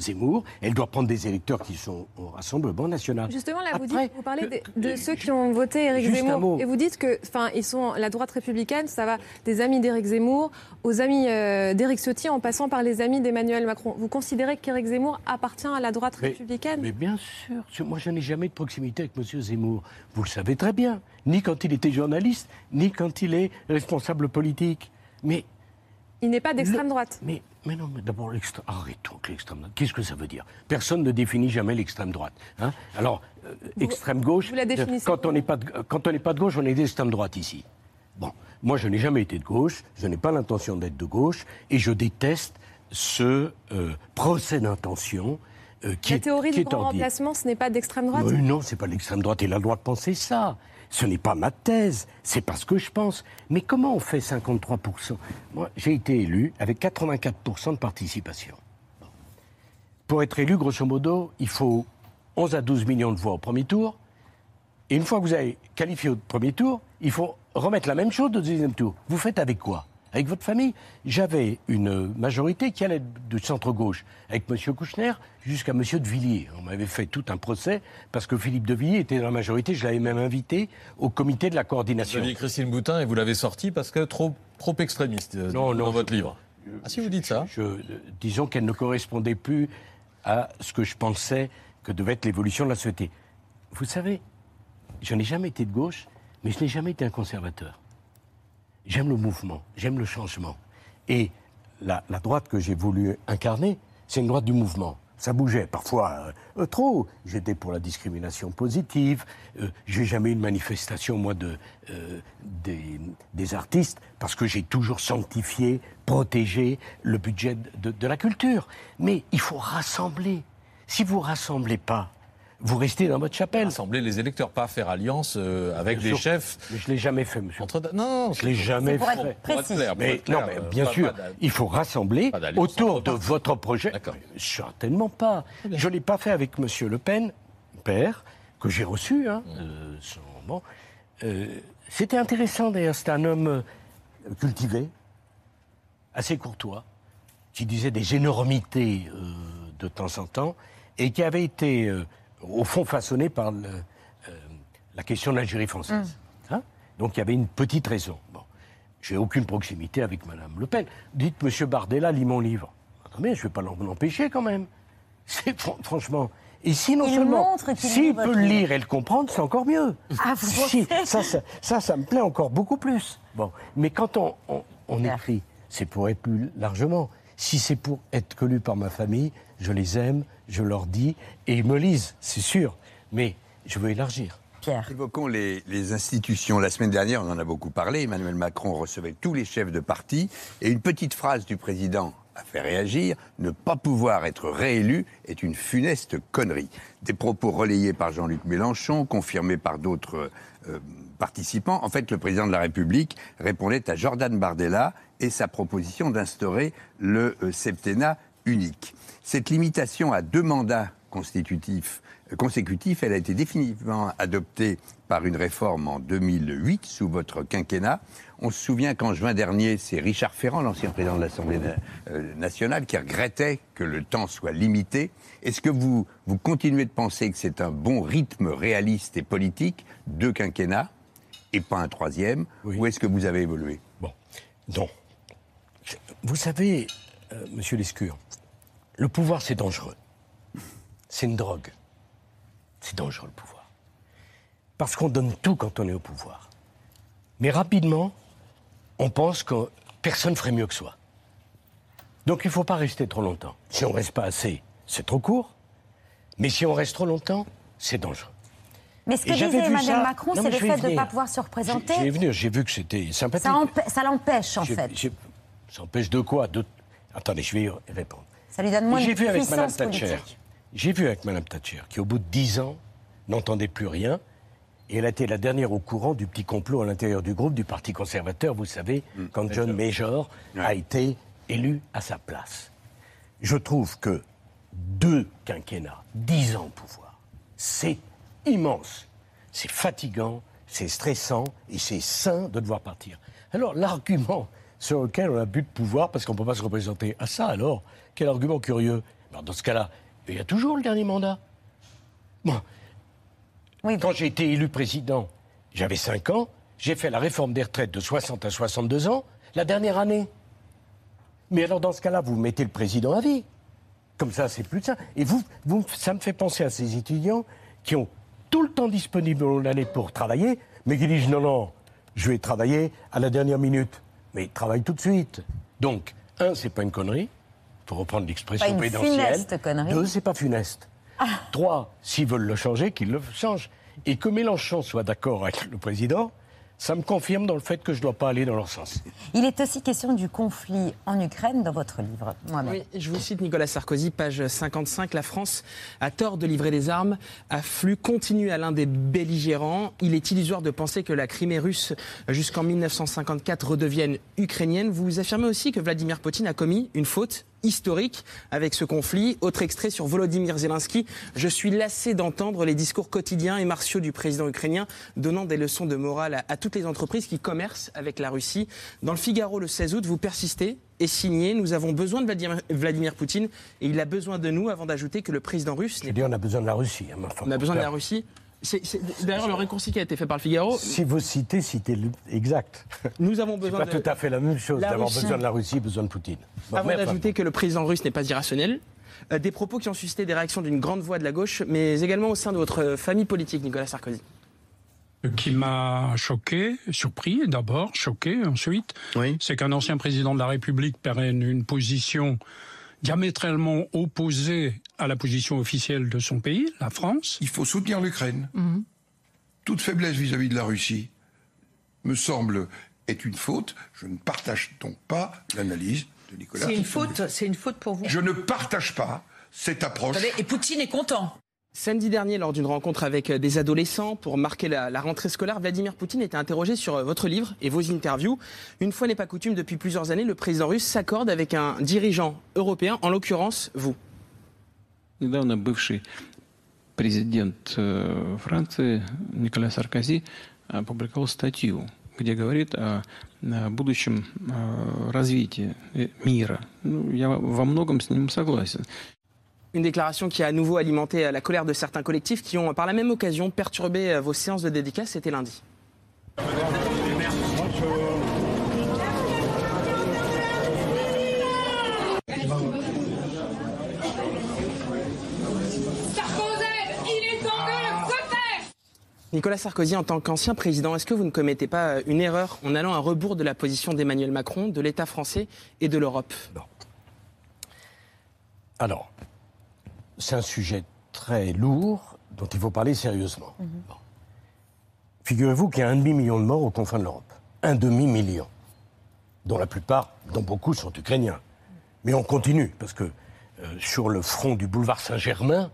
[SPEAKER 3] Zemmour, elle doit prendre des électeurs qui sont au Rassemblement national.
[SPEAKER 13] Justement, là, vous,
[SPEAKER 3] Après,
[SPEAKER 13] dites, vous parlez de, de ceux qui ont voté Éric Zemmour. Et vous dites que, enfin, ils sont la droite républicaine, ça va des amis d'Éric Zemmour aux amis euh, d'Éric Ciotti en passant par les amis d'Emmanuel Macron. Vous considérez qu'Éric Zemmour appartient à la droite
[SPEAKER 3] Mais-
[SPEAKER 13] républicaine
[SPEAKER 3] Mais bien sûr, sûr, moi je n'ai jamais de proximité avec M. Zemmour. Vous le savez très bien, ni quand il était journaliste, ni quand il est responsable politique. Mais,
[SPEAKER 13] Il n'est pas d'extrême droite.
[SPEAKER 3] mais, mais non, mais d'abord, l'extrême... arrêtons avec l'extrême droite. Qu'est-ce que ça veut dire? Personne ne définit jamais l'extrême droite. hein? Alors, euh, extrême gauche,
[SPEAKER 13] vous la définissez
[SPEAKER 3] quand on n'est pas, de- pas gauche, on est d'extrême droite ici. Bon, Moi, je n'ai jamais été de gauche, je n'ai pas l'intention d'être de gauche, et je déteste ce euh, procès d'intention euh, qui
[SPEAKER 13] La
[SPEAKER 3] est,
[SPEAKER 13] théorie
[SPEAKER 3] qui
[SPEAKER 13] du
[SPEAKER 3] est
[SPEAKER 13] grand remplacement, ce n'est pas d'extrême droite?
[SPEAKER 3] Mais non, c'est pas l'extrême droite. Il a le droit de penser ça. Ce n'est pas ma thèse, c'est pas ce que je pense. Mais comment on fait 53% Moi, j'ai été élu avec 84% de participation. Pour être élu, grosso modo, il faut 11 à 12 millions de voix au premier tour. Et une fois que vous avez qualifié au premier tour, il faut remettre la même chose au deuxième tour. Vous faites avec quoi? Avec votre famille J'avais une majorité qui allait du centre-gauche, avec M. Kouchner jusqu'à M. De Villiers. On m'avait fait tout un procès parce que Philippe De Villiers était dans la majorité. Je l'avais même invité au comité de la
[SPEAKER 11] Vous
[SPEAKER 3] coordination.
[SPEAKER 11] aviez Christine Boutin et vous l'avez sortie parce que trop, trop extrémiste euh,
[SPEAKER 3] Non,
[SPEAKER 11] dans
[SPEAKER 3] non,
[SPEAKER 11] votre
[SPEAKER 3] je-
[SPEAKER 11] livre. Ah si vous dites ça
[SPEAKER 3] Je- disons qu'elle ne correspondait plus à ce que je pensais que devait être l'évolution de la société. Vous savez, je n'ai jamais été de gauche, mais je n'ai jamais été un conservateur. J'aime le mouvement, j'aime le changement. Et la, droite que j'ai voulu incarner, c'est une droite du mouvement. Ça bougeait, parfois euh, euh, trop. J'étais pour la discrimination positive. Euh, j'ai jamais eu une manifestation, moi, de, euh, des, des artistes, parce que j'ai toujours sanctifié, protégé le budget de, de la culture. Mais il faut rassembler. Si vous rassemblez pas, vous restez dans votre chapelle.
[SPEAKER 11] Rassembler les électeurs, pas faire alliance euh, avec
[SPEAKER 3] Bien
[SPEAKER 11] des
[SPEAKER 3] sûr.
[SPEAKER 11] chefs.
[SPEAKER 3] Mais je l'ai jamais fait, monsieur.
[SPEAKER 11] Entre... Non, non,
[SPEAKER 3] Je l'ai jamais
[SPEAKER 1] pour être
[SPEAKER 3] fait.
[SPEAKER 11] Pour être clair, pour
[SPEAKER 3] Mais,
[SPEAKER 11] être clair,
[SPEAKER 3] non, mais
[SPEAKER 11] euh,
[SPEAKER 3] bien
[SPEAKER 11] pas-
[SPEAKER 3] sûr,
[SPEAKER 11] pas
[SPEAKER 3] il faut rassembler autour de votre projet. Certainement pas. Je ne l'ai pas fait avec Monsieur Le Pen, père, que j'ai reçu. Hein, euh, son- bon. Euh, C'était intéressant d'ailleurs. C'était un homme euh, cultivé, assez courtois, qui disait des énormités euh, de temps en temps, et qui avait été, euh, au fond, façonné par le- euh, la question de l'Algérie française. Hein Donc il y avait une petite raison. Bon. J'ai aucune proximité avec Madame Le Pen. Dites, Monsieur Bardella, lis mon livre. Attendez, je ne vais pas l'en empêcher quand même. [laughs] C'est franchement. Et si non
[SPEAKER 1] Il
[SPEAKER 3] seulement, s'il peut le lire et le comprendre, c'est encore mieux.
[SPEAKER 1] Ah, vous
[SPEAKER 3] Si, ça, ça, ça, ça me plaît encore beaucoup plus. Bon, mais quand on, on- on écrit, c'est pour être lu largement. Si c'est pour être lu par ma famille, je les aime, je leur dis, et ils me lisent, c'est sûr. Mais je veux élargir.
[SPEAKER 1] Pierre.
[SPEAKER 14] Évoquons les, les institutions. La semaine dernière, on en a beaucoup parlé. Emmanuel Macron recevait tous les chefs de parti. Et une petite phrase du président a fait réagir. Ne pas pouvoir être réélu est une funeste connerie. Des propos relayés par Jean-Luc Mélenchon, confirmés par d'autres euh, participants. En fait, le président de la République répondait à Jordan Bardella et sa proposition d'instaurer le euh, septennat unique. Cette limitation à deux mandats constitutifs euh, consécutifs, elle a été définitivement adoptée par une réforme en 2008 sous votre quinquennat. On se souvient qu'en juin dernier, c'est Richard Ferrand, l'ancien président de l'Assemblée euh, nationale, qui regrettait que le temps soit limité. Est-ce que vous, vous continuez de penser que c'est un bon rythme réaliste et politique, deux quinquennats, et pas un troisième, ou est-ce que vous avez évolué?
[SPEAKER 3] Bon, non. Vous savez, euh, monsieur Lescure, le pouvoir, c'est dangereux. C'est une drogue. C'est dangereux, le pouvoir. Parce qu'on donne tout quand on est au pouvoir. Mais rapidement, on pense que personne ferait mieux que soi. Donc il ne faut pas rester trop longtemps. Si on ne reste pas assez, c'est trop court. Mais si on reste trop longtemps, c'est dangereux.
[SPEAKER 1] Mais ce que disait Emmanuel
[SPEAKER 3] ça-
[SPEAKER 1] Macron, c'est le fait de ne pas pouvoir se représenter.
[SPEAKER 3] J'ai venu, j'ai vu que c'était sympathique.
[SPEAKER 1] Ça, empê- ça l'empêche, en fait.
[SPEAKER 3] Ça empêche de quoi? De... Attendez, je vais y répondre.
[SPEAKER 1] Ça lui donne moins
[SPEAKER 3] J'ai
[SPEAKER 1] de
[SPEAKER 3] vu avec Mme Thatcher. J'ai vu avec Mme Thatcher, qui au bout de dix ans n'entendait plus rien. Et elle a été la dernière au courant du petit complot à l'intérieur du groupe du Parti conservateur, vous savez, quand John Major a été élu à sa place. Je trouve que deux quinquennats, dix ans au pouvoir, c'est immense. C'est fatigant, c'est stressant et c'est sain de devoir partir. Alors l'argument sur lequel on a plus de pouvoir parce qu'on ne peut pas se représenter à ça alors, quel argument curieux Alors, Dans ce cas-là, il y a toujours le dernier mandat. Moi, quand j'ai été élu président, j'avais 5 ans, j'ai fait la réforme des retraites de 60 à 62 ans la dernière année. Mais alors dans ce cas-là, vous mettez le président à vie. Comme ça, c'est plus de ça. Et vous, vous, ça me fait penser à ces étudiants qui ont tout le temps disponible l'année pour travailler, mais qui disent non, non, je vais travailler à la dernière minute. Mais ils travaillent tout de suite. Donc, un, c'est pas une connerie, pour reprendre l'expression
[SPEAKER 1] funeste connerie.
[SPEAKER 3] Deux, c'est pas funeste. Trois, s'ils veulent le changer, qu'ils le changent. Et que Mélenchon soit d'accord avec le président, ça me confirme dans le fait que je ne dois pas aller dans leur sens.
[SPEAKER 1] Il est aussi question du conflit en Ukraine dans votre livre.
[SPEAKER 15] Oui, je vous cite Nicolas Sarkozy, page 55. La France a tort de livrer des armes. Afflux continue à l'un des belligérants. Il est illusoire de penser que la Crimée russe, jusqu'en 1954, redevienne ukrainienne. Vous affirmez aussi que Vladimir Poutine a commis une faute historique avec ce conflit. Autre extrait sur Volodymyr Zelensky. Je suis lassé d'entendre les discours quotidiens et martiaux du président ukrainien donnant des leçons de morale à, à, toutes les entreprises qui commercent avec la Russie. Dans le Figaro le 16 août, vous persistez et signez Nous avons besoin de Vladimir, Vladimir Poutine et il a besoin de nous avant d'ajouter que le président russe.
[SPEAKER 3] Je dis, on a besoin de la Russie. Hein,
[SPEAKER 15] on a besoin de la Russie. D'ailleurs, le réconcilié qui a été fait par le Figaro.
[SPEAKER 3] Si vous citez, citez le exact.
[SPEAKER 15] Nous avons besoin.
[SPEAKER 3] pas de... tout à fait la même chose d'avoir besoin de la Russie, besoin de Poutine.
[SPEAKER 15] Bon, Avant d'ajouter que le président russe n'est pas irrationnel. Euh, des propos qui ont suscité des réactions d'une grande voix de la gauche, mais également au sein de votre famille politique, Nicolas Sarkozy.
[SPEAKER 16] Ce qui m'a choqué, surpris d'abord, choqué ensuite, oui. c'est qu'un ancien président de la République prenne une position diamétralement opposée à la position officielle de son pays, la France.
[SPEAKER 17] Il faut soutenir l'Ukraine. Mmh. Toute faiblesse vis-à-vis -vis de la Russie, me semble, est une faute. Je ne partage donc pas l'analyse de Nicolas.
[SPEAKER 8] C'est une faute, c'est une faute pour vous.
[SPEAKER 17] Je ne partage pas cette approche.
[SPEAKER 8] Savez, et Poutine est content.
[SPEAKER 15] Samedi dernier, lors d'une rencontre avec des adolescents pour marquer la, la, rentrée scolaire, Vladimir Poutine était interrogé sur votre livre et vos interviews. Une fois n'est pas coutume, depuis plusieurs années, le président russe s'accorde avec un dirigeant européen, en l'occurrence vous.
[SPEAKER 18] Недавно бывший президент Франции Никола Саркози опубликовал статью, где говорит о будущем развитии мира. Ну, я во многом с ним согласен.
[SPEAKER 15] Une déclaration qui a à nouveau alimenté la colère de certains collectifs qui ont, par la même occasion, perturbé vos séances de dédicace. C'était lundi. Nicolas Sarkozy, en tant qu'ancien président, est-ce que vous ne commettez pas une erreur en allant à rebours de la position d'Emmanuel Macron, de l'État français et de l'Europe?
[SPEAKER 3] Non. Alors, c'est un sujet très lourd dont il faut parler sérieusement. Bon. Figurez-vous qu'il y a un demi-million de morts aux confins de l'Europe. Un demi-million. Dont la plupart, dont beaucoup sont ukrainiens. Mais on continue, parce que euh, sur le front du boulevard Saint-Germain,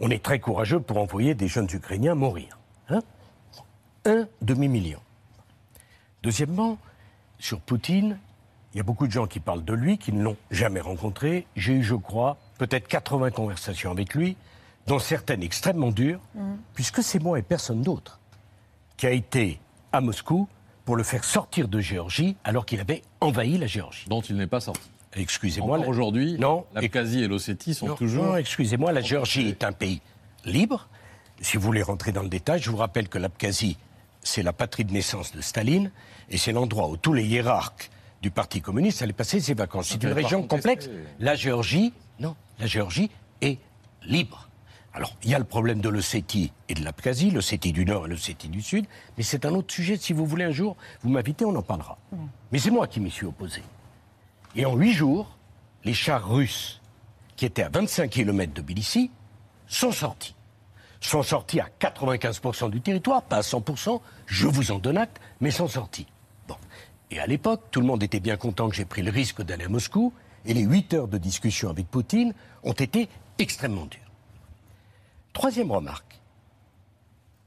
[SPEAKER 3] on est très courageux pour envoyer des jeunes Ukrainiens mourir. Hein un demi-million. Deuxièmement, sur Poutine, il y a beaucoup de gens qui parlent de lui, qui ne l'ont jamais rencontré. J'ai eu, je crois, peut-être 80 conversations avec lui, dont certaines extrêmement dures, mmh. puisque c'est moi et personne d'autre qui a été à Moscou pour le faire sortir de Géorgie alors qu'il avait envahi la Géorgie.
[SPEAKER 11] Dont il n'est pas sorti.
[SPEAKER 3] Excusez-moi.
[SPEAKER 11] La... Aujourd'hui,
[SPEAKER 3] non,
[SPEAKER 11] l'Abkhazie et l'Ossétie sont
[SPEAKER 3] non,
[SPEAKER 11] toujours.
[SPEAKER 3] Non, excusez-moi, la Géorgie est un pays libre. Si vous voulez rentrer dans le détail, je vous rappelle que l'Abkhazie, c'est la patrie de naissance de Staline, et c'est l'endroit où tous les hiérarques du Parti communiste allaient passer ses vacances. C'est une région complexe. La Géorgie, non, la Géorgie est libre. Alors, il y a le problème de l'Ossétie et de l'Abkhazie, l'Ossétie du Nord et l'Ossétie du Sud, mais c'est un autre sujet. Si vous voulez un jour, vous m'invitez, on en parlera. Mmh. Mais c'est moi qui m'y suis opposé. Et en huit jours, les chars russes, qui étaient à 25 km de Tbilissi, sont sortis. Sont sortis à 95% du territoire, pas à 100%, je vous en donne acte, mais sont sortis. Bon. Et à l'époque, tout le monde était bien content que j'ai pris le risque d'aller à Moscou, et les huit heures de discussion avec Poutine ont été extrêmement dures. Troisième remarque.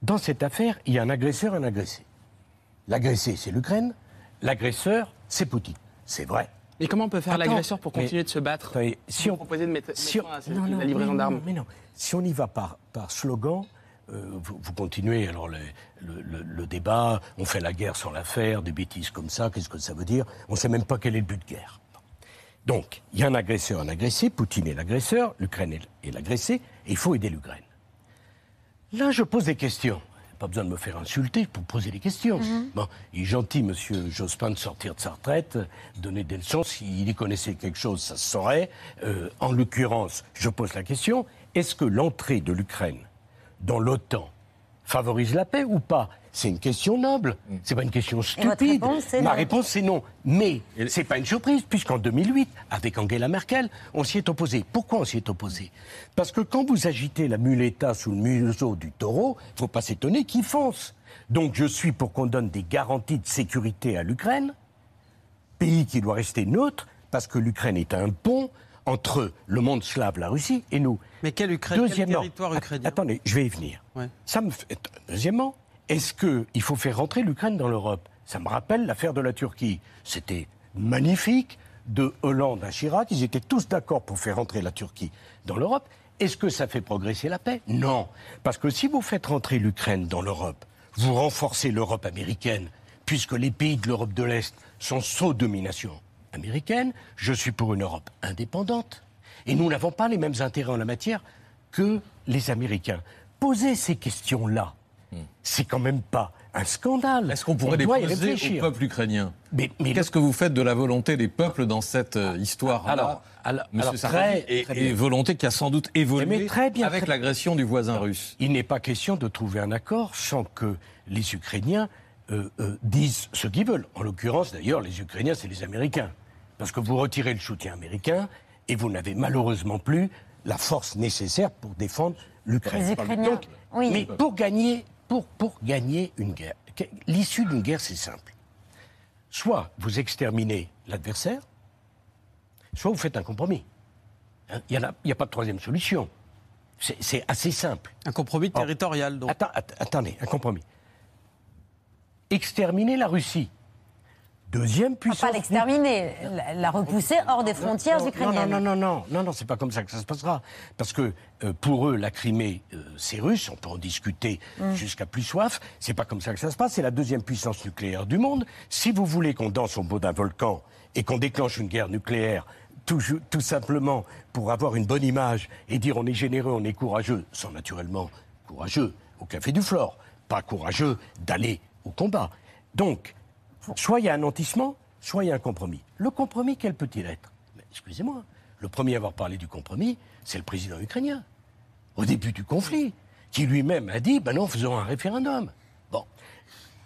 [SPEAKER 3] Dans cette affaire, il y a un agresseur et un agressé. L'agressé, c'est l'Ukraine. L'agresseur, c'est Poutine. C'est vrai.
[SPEAKER 15] Et comment on peut faire l'agresseur pour continuer mais, de se battre
[SPEAKER 3] attendez, Si on
[SPEAKER 15] proposait de mettre,
[SPEAKER 3] si on,
[SPEAKER 15] à
[SPEAKER 3] non,
[SPEAKER 15] la livraison d'armes.
[SPEAKER 3] Mais non, si on y va par, par slogan, euh, vous, vous, continuez alors le, le, le, le, débat, on fait la guerre sans la faire, des bêtises comme ça, qu'est-ce que ça veut dire? On ne sait même pas quel est le but de guerre. Donc, il y a un agresseur, un agressé, Poutine est l'agresseur, l'Ukraine est l'agressé, et il faut aider l'Ukraine. Là, je pose des questions. Pas besoin de me faire insulter pour poser des questions. Mm -hmm. Bon, il est gentil, monsieur Jospin, de sortir de sa retraite, donner des leçons. S'il y connaissait quelque chose, ça se saurait. Euh, en l'occurrence, je pose la question est-ce que l'entrée de l'Ukraine dans l'OTAN favorise la paix ou pas? C'est une question noble. C'est pas une question stupide.
[SPEAKER 1] réponse, c'est
[SPEAKER 3] Ma
[SPEAKER 1] non.
[SPEAKER 3] réponse, c'est non. Mais c'est pas une surprise, puisqu'en 2008, avec Angela Merkel, on s'y est opposé. Pourquoi on s'y est opposé? Parce que quand vous agitez la muleta sous le museau du taureau, faut pas s'étonner qu'il fonce. Donc je suis pour qu'on donne des garanties de sécurité à l'Ukraine, pays qui doit rester neutre, parce que l'Ukraine est un pont entre le monde slave, la Russie, et nous.
[SPEAKER 19] Mais quelle Ukraine Quel
[SPEAKER 3] Deuxièmement,
[SPEAKER 19] territoire ukrainien?
[SPEAKER 3] Attendez, je vais y venir.
[SPEAKER 19] Ouais.
[SPEAKER 3] Ça me fait- Deuxièmement, est-ce qu'il faut faire rentrer l'Ukraine dans l'Europe? Ça me rappelle l'affaire de la Turquie. C'était magnifique. De Hollande à Chirac, ils étaient tous d'accord pour faire rentrer la Turquie dans l'Europe. Est-ce que ça fait progresser la paix? Non. Parce que si vous faites rentrer l'Ukraine dans l'Europe, vous renforcez l'Europe américaine, puisque les pays de l'Europe de l'Est sont sous domination américaine. Je suis pour une Europe indépendante. Et nous n'avons pas les mêmes intérêts en la matière que les Américains. Poser ces questions-là, c'est quand même pas un scandale.
[SPEAKER 11] Est-ce qu'on pourrait
[SPEAKER 3] On
[SPEAKER 11] les
[SPEAKER 3] doit y
[SPEAKER 11] poser au peuple ukrainien
[SPEAKER 3] Mais, mais
[SPEAKER 11] Qu'est-ce que vous faites de la volonté des peuples dans cette euh, histoire
[SPEAKER 3] Alors, alors-
[SPEAKER 11] Monsieur
[SPEAKER 3] alors, très-
[SPEAKER 11] et,
[SPEAKER 3] très
[SPEAKER 11] et
[SPEAKER 3] bien.
[SPEAKER 11] volonté qui a sans doute évolué
[SPEAKER 3] Mais très bien,
[SPEAKER 11] avec
[SPEAKER 3] très-
[SPEAKER 11] l'agression du voisin russe.
[SPEAKER 3] Il n'est pas question de trouver un accord sans que les Ukrainiens euh, euh, disent ce qu'ils veulent. En l'occurrence, d'ailleurs, les Ukrainiens, c'est les Américains. Parce que vous retirez le soutien américain et vous n'avez malheureusement plus la force nécessaire pour défendre l'Ukraine.
[SPEAKER 1] Les Ukrainiens,
[SPEAKER 3] Donc,
[SPEAKER 1] oui.
[SPEAKER 3] Mais pour gagner, pour, pour gagner une guerre, l'issue d'une guerre, c'est simple. Soit vous exterminez l'adversaire, soit vous faites un compromis. Hein, Il n'y a, pas de troisième solution. C'est assez simple.
[SPEAKER 19] Un compromis territorial, donc.
[SPEAKER 3] Attends, attendez, un compromis. Exterminer la Russie. Deuxième puissance.
[SPEAKER 1] Pas l'exterminer, la, la repousser hors des frontières
[SPEAKER 3] non,
[SPEAKER 1] ukrainiennes.
[SPEAKER 3] Non, non, non, non, non, non, c'est pas comme ça que ça se passera. Parce que euh, pour eux, la Crimée, euh, c'est russe, on peut en discuter
[SPEAKER 1] Mm.
[SPEAKER 3] jusqu'à plus soif. C'est pas comme ça que ça se passe. C'est la deuxième puissance nucléaire du monde. Si vous voulez qu'on danse au bout d'un volcan et qu'on déclenche une guerre nucléaire, tout, tout simplement pour avoir une bonne image et dire on est généreux, on est courageux, sont naturellement courageux au café du Flore, pas courageux d'aller au combat. Donc, soit il y a un nantissement, soit il y a un compromis. Le compromis, quel peut-il être? Excusez-moi, le premier à avoir parlé du compromis, c'est le président ukrainien, au début du conflit, qui lui-même a dit, ben non, faisons un référendum. Bon,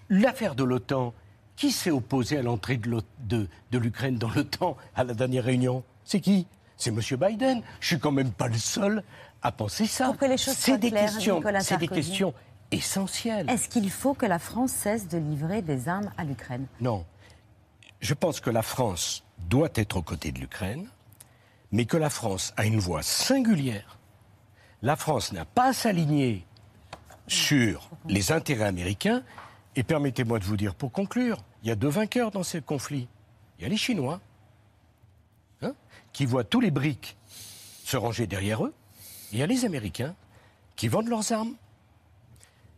[SPEAKER 3] l'affaire de l'OTAN, qui s'est opposé à l'entrée de l'Ukraine dans l'OTAN à la dernière réunion? C'est qui? C'est M. Biden. Je suis quand même pas le seul à penser ça.
[SPEAKER 1] Pour que les choses
[SPEAKER 3] C'est
[SPEAKER 1] soient
[SPEAKER 3] des
[SPEAKER 1] claires,
[SPEAKER 3] questions, des questions essentielles.
[SPEAKER 1] Est-ce qu'il faut que la France cesse de livrer des armes à l'Ukraine?
[SPEAKER 3] Non. Je pense que la France doit être aux côtés de l'Ukraine, mais que la France a une voix singulière. La France n'a pas à s'aligner sur les intérêts américains. Et permettez-moi de vous dire, pour conclure, il y a deux vainqueurs dans ce conflit. Il y a les Chinois, hein, qui voient tous les briques se ranger derrière eux. Et il y a les Américains, qui vendent leurs armes.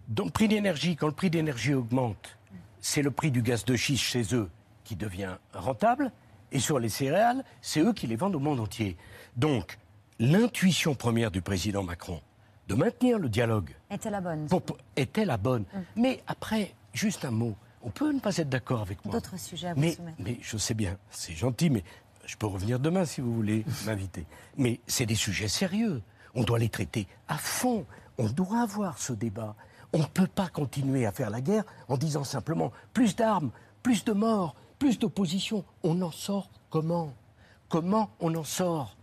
[SPEAKER 3] Donc, prix d'énergie, quand le prix d'énergie augmente, c'est le prix du gaz de schiste chez eux qui devient rentable. Et sur les céréales, c'est eux qui les vendent au monde entier. Donc, l'intuition première du président Macron de maintenir le dialogue
[SPEAKER 1] Était la bonne.
[SPEAKER 3] pour- était la bonne. Mais après, juste un mot. On peut ne pas être d'accord avec moi.
[SPEAKER 1] D'autres sujets à vous
[SPEAKER 3] Mais,
[SPEAKER 1] soumettre.
[SPEAKER 3] mais je sais bien, c'est gentil, mais je peux revenir demain si vous voulez [laughs] m'inviter. Mais c'est des sujets sérieux. On doit les traiter à fond. On doit avoir ce débat. On ne peut pas continuer à faire la guerre en disant simplement plus d'armes, plus de morts, plus d'opposition. On en sort comment? Comment on en sort?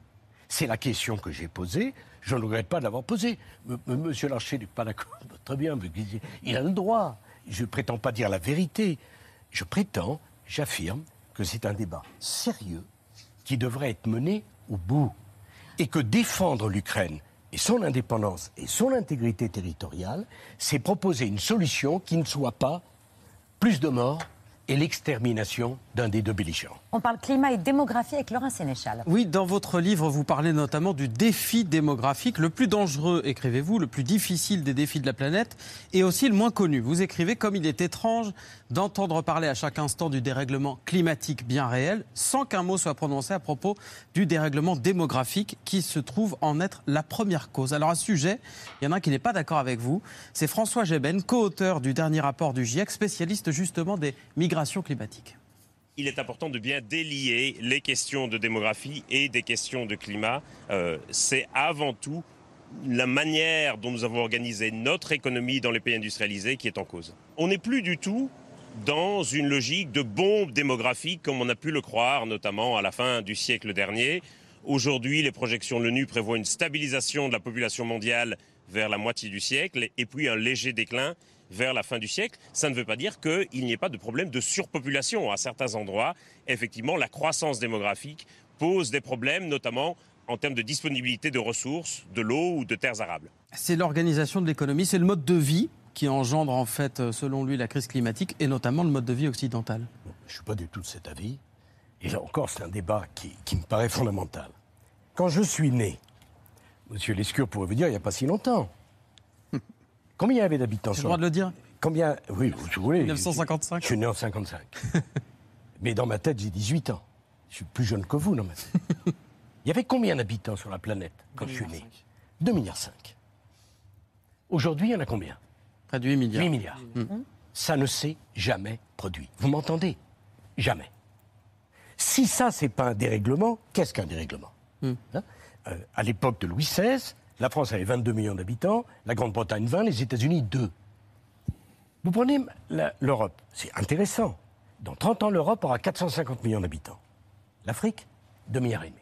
[SPEAKER 3] C'est la question que j'ai posée. Je ne regrette pas de l'avoir posée. M- m- Monsieur Larcher n'est pas d'accord. Très bien, il a le droit. Je ne prétends pas dire la vérité. Je prétends, j'affirme, que c'est un débat sérieux qui devrait être mené au bout. Et que défendre l'Ukraine et son indépendance et son intégrité territoriale, c'est proposer une solution qui ne soit pas plus de morts et l'extermination d'un des deux belligérants.
[SPEAKER 1] On parle climat et démographie avec Laurent Sénéchal.
[SPEAKER 19] Oui, dans votre livre, vous parlez notamment du défi démographique, le plus dangereux, écrivez-vous, le plus difficile des défis de la planète, et aussi le moins connu. Vous écrivez comme il est étrange d'entendre parler à chaque instant du dérèglement climatique bien réel, sans qu'un mot soit prononcé à propos du dérèglement démographique qui se trouve en être la première cause. Alors à ce sujet, il y en a un qui n'est pas d'accord avec vous, c'est François Gében, co-auteur du dernier rapport du GIEC, spécialiste justement des migrations climatiques.
[SPEAKER 20] Il est important de bien délier les questions de démographie et des questions de climat. Euh, c'est avant tout la manière dont nous avons organisé notre économie dans les pays industrialisés qui est en cause. On n'est plus du tout dans une logique de bombe démographique comme on a pu le croire, notamment à la fin du siècle dernier. Aujourd'hui, les projections de l'ONU prévoient une stabilisation de la population mondiale vers la moitié du siècle et puis un léger déclin vers la fin du siècle. Ça ne veut pas dire qu'il n'y ait pas de problème de surpopulation. À certains endroits, effectivement, la croissance démographique pose des problèmes, notamment en termes de disponibilité de ressources, de l'eau ou de terres arables.
[SPEAKER 19] C'est l'organisation de l'économie, c'est le mode de vie qui engendre en fait, selon lui, la crise climatique et notamment le mode de vie occidental.
[SPEAKER 3] Je ne suis pas du tout de cet avis. Et là encore, c'est un débat qui, qui me paraît fondamental. Quand je suis né, Monsieur Lescure pourrait vous dire, il n'y a pas si longtemps. Combien il y avait d'habitants
[SPEAKER 19] J'ai le droit de le dire
[SPEAKER 3] Combien Oui, vous voulez.
[SPEAKER 19] 1955
[SPEAKER 3] Je suis né en 55. [laughs] Mais dans ma tête, j'ai 18 ans. Je suis plus jeune que vous dans ma tête. [laughs] Il y avait combien d'habitants sur la planète quand je suis né 2,5 milliards. Aujourd'hui, il y en a combien
[SPEAKER 19] Près de 8 milliards.
[SPEAKER 3] 8 milliards. Ça ne s'est jamais produit. Vous m'entendez Jamais. Si ça, c'est pas un dérèglement, qu'est-ce qu'un dérèglement Hein Euh, À l'époque de Louis XVI, la France avait 22 millions d'habitants, la Grande-Bretagne 20, les États-Unis 2. Vous prenez l'Europe, c'est intéressant. Dans 30 ans, l'Europe aura 450 millions d'habitants. L'Afrique, 2 milliards et demi.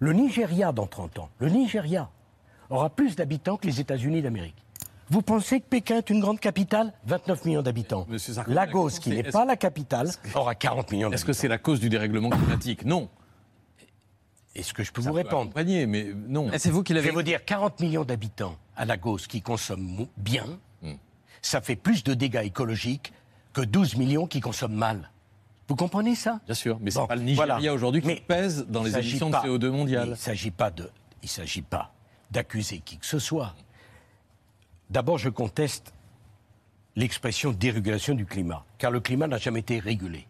[SPEAKER 3] Le Nigeria, dans 30 ans, le Nigeria aura plus d'habitants que les États-Unis d'Amérique. Vous pensez que Pékin est une grande capitale? 29 millions d'habitants. Lagos, qui n'est pas la capitale, aura 40 millions d'habitants.
[SPEAKER 11] Est-ce que c'est la cause du dérèglement climatique? Non.
[SPEAKER 3] Est-ce que je peux vous répondre
[SPEAKER 11] mais non.
[SPEAKER 19] C'est vous qui
[SPEAKER 3] Je vais vous dire 40 millions d'habitants à Lagos qui consomment bien, ça fait plus de dégâts écologiques que 12 millions qui consomment mal. Vous comprenez ça?
[SPEAKER 11] Bien sûr, mais c'est
[SPEAKER 3] Bon,
[SPEAKER 11] pas le Nigeria
[SPEAKER 3] voilà.
[SPEAKER 11] aujourd'hui qui
[SPEAKER 3] Mais
[SPEAKER 11] pèse dans les émissions
[SPEAKER 3] pas-
[SPEAKER 11] de CO2 mondiales.
[SPEAKER 3] Il ne s'agit pas de, il s'agit pas d'accuser qui que ce soit. D'abord, je conteste l'expression dérégulation du climat, car le climat n'a jamais été régulé.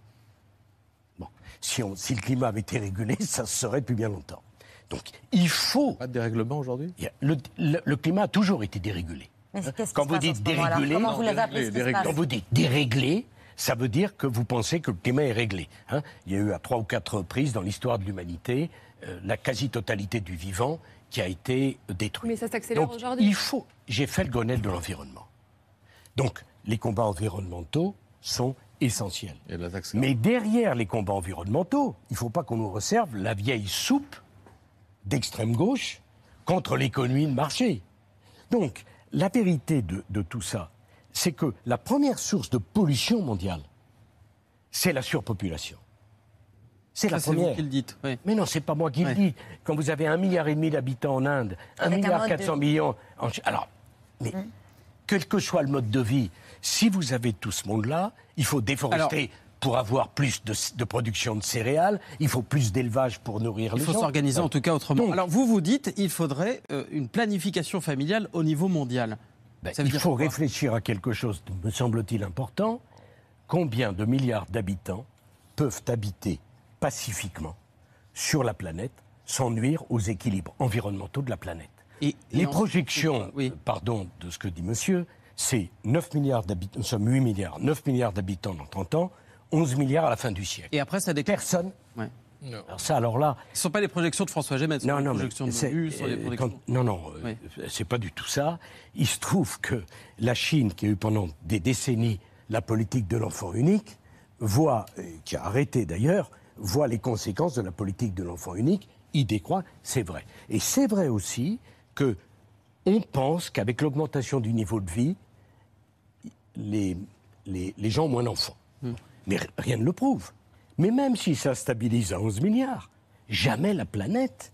[SPEAKER 3] Si, on- si le climat avait été régulé, [laughs] ça se serait depuis bien longtemps. Donc, il faut.
[SPEAKER 11] Pas de dérèglement aujourd'hui?
[SPEAKER 3] Le, le- le climat a toujours été dérégulé.
[SPEAKER 1] Mais
[SPEAKER 3] Hein Quand vous dites dérégulé,
[SPEAKER 1] vous
[SPEAKER 3] quand vous dites dérégler, ça veut dire que vous pensez que le climat est réglé. hein. Il y a eu à trois ou quatre reprises dans l'histoire de l'humanité euh, la quasi-totalité du vivant qui a été détruit.
[SPEAKER 13] Mais ça s'accélère
[SPEAKER 3] Donc,
[SPEAKER 13] aujourd'hui?
[SPEAKER 3] Il faut. J'ai fait le Grenelle de l'environnement. Donc, les combats environnementaux sont essentiels. Mais derrière les combats environnementaux, il ne faut pas qu'on nous resserve la vieille soupe d'extrême gauche contre l'économie de marché. Donc, la vérité de, de tout ça, c'est que la première source de pollution mondiale, c'est la surpopulation. C'est la
[SPEAKER 19] c'est vous
[SPEAKER 3] première.
[SPEAKER 19] qui le dites. oui.
[SPEAKER 3] Mais non, c'est pas moi qui le dis. Quand vous avez un milliard et demi d'habitants en Inde, un milliard 400
[SPEAKER 13] vie.
[SPEAKER 3] millions en Chine. Alors, mais quel que soit le mode de vie, si vous avez tout ce monde-là, il faut déforester pour avoir plus de, de production de céréales, il faut plus d'élevage pour nourrir
[SPEAKER 19] Il
[SPEAKER 3] les
[SPEAKER 19] faut
[SPEAKER 3] gens.
[SPEAKER 19] s'organiser en tout cas autrement.
[SPEAKER 3] Donc-
[SPEAKER 19] Alors vous vous dites, il faudrait euh, une planification familiale au niveau mondial.
[SPEAKER 3] Ben,
[SPEAKER 19] Ça veut
[SPEAKER 3] il
[SPEAKER 19] dire
[SPEAKER 3] faut réfléchir à quelque chose, me semble-t-il, important. Combien de milliards d'habitants peuvent habiter pacifiquement sur la planète sans nuire aux équilibres environnementaux de la planète?
[SPEAKER 19] Et
[SPEAKER 3] Les projections, pardon, de ce que dit monsieur, c'est 9 milliards d'habitants, nous sommes 8 milliards, 9 milliards d'habitants dans 30 ans, 11 milliards à la fin du siècle.
[SPEAKER 19] Et après, ça décline.
[SPEAKER 3] Personne.
[SPEAKER 19] Ouais.
[SPEAKER 3] Alors ça, alors là...
[SPEAKER 19] Ce ne sont pas les projections de François Gémet, ce sont
[SPEAKER 3] Non,
[SPEAKER 19] les
[SPEAKER 3] non, mais
[SPEAKER 19] projections de l'ONU, ce sont les
[SPEAKER 3] euh,
[SPEAKER 19] projections...
[SPEAKER 3] quand- non, non, euh, c'est pas du tout ça. Il se trouve que la Chine, qui a eu pendant des décennies la politique de l'enfant unique, voit, qui a arrêté d'ailleurs, voit les conséquences de la politique de l'enfant unique. Il décroît, c'est vrai. Et c'est vrai aussi que on pense qu'avec l'augmentation du niveau de vie, les, les, les gens ont moins d'enfants. Mais r- rien ne le prouve. Mais même si ça stabilise à 11 milliards, jamais la planète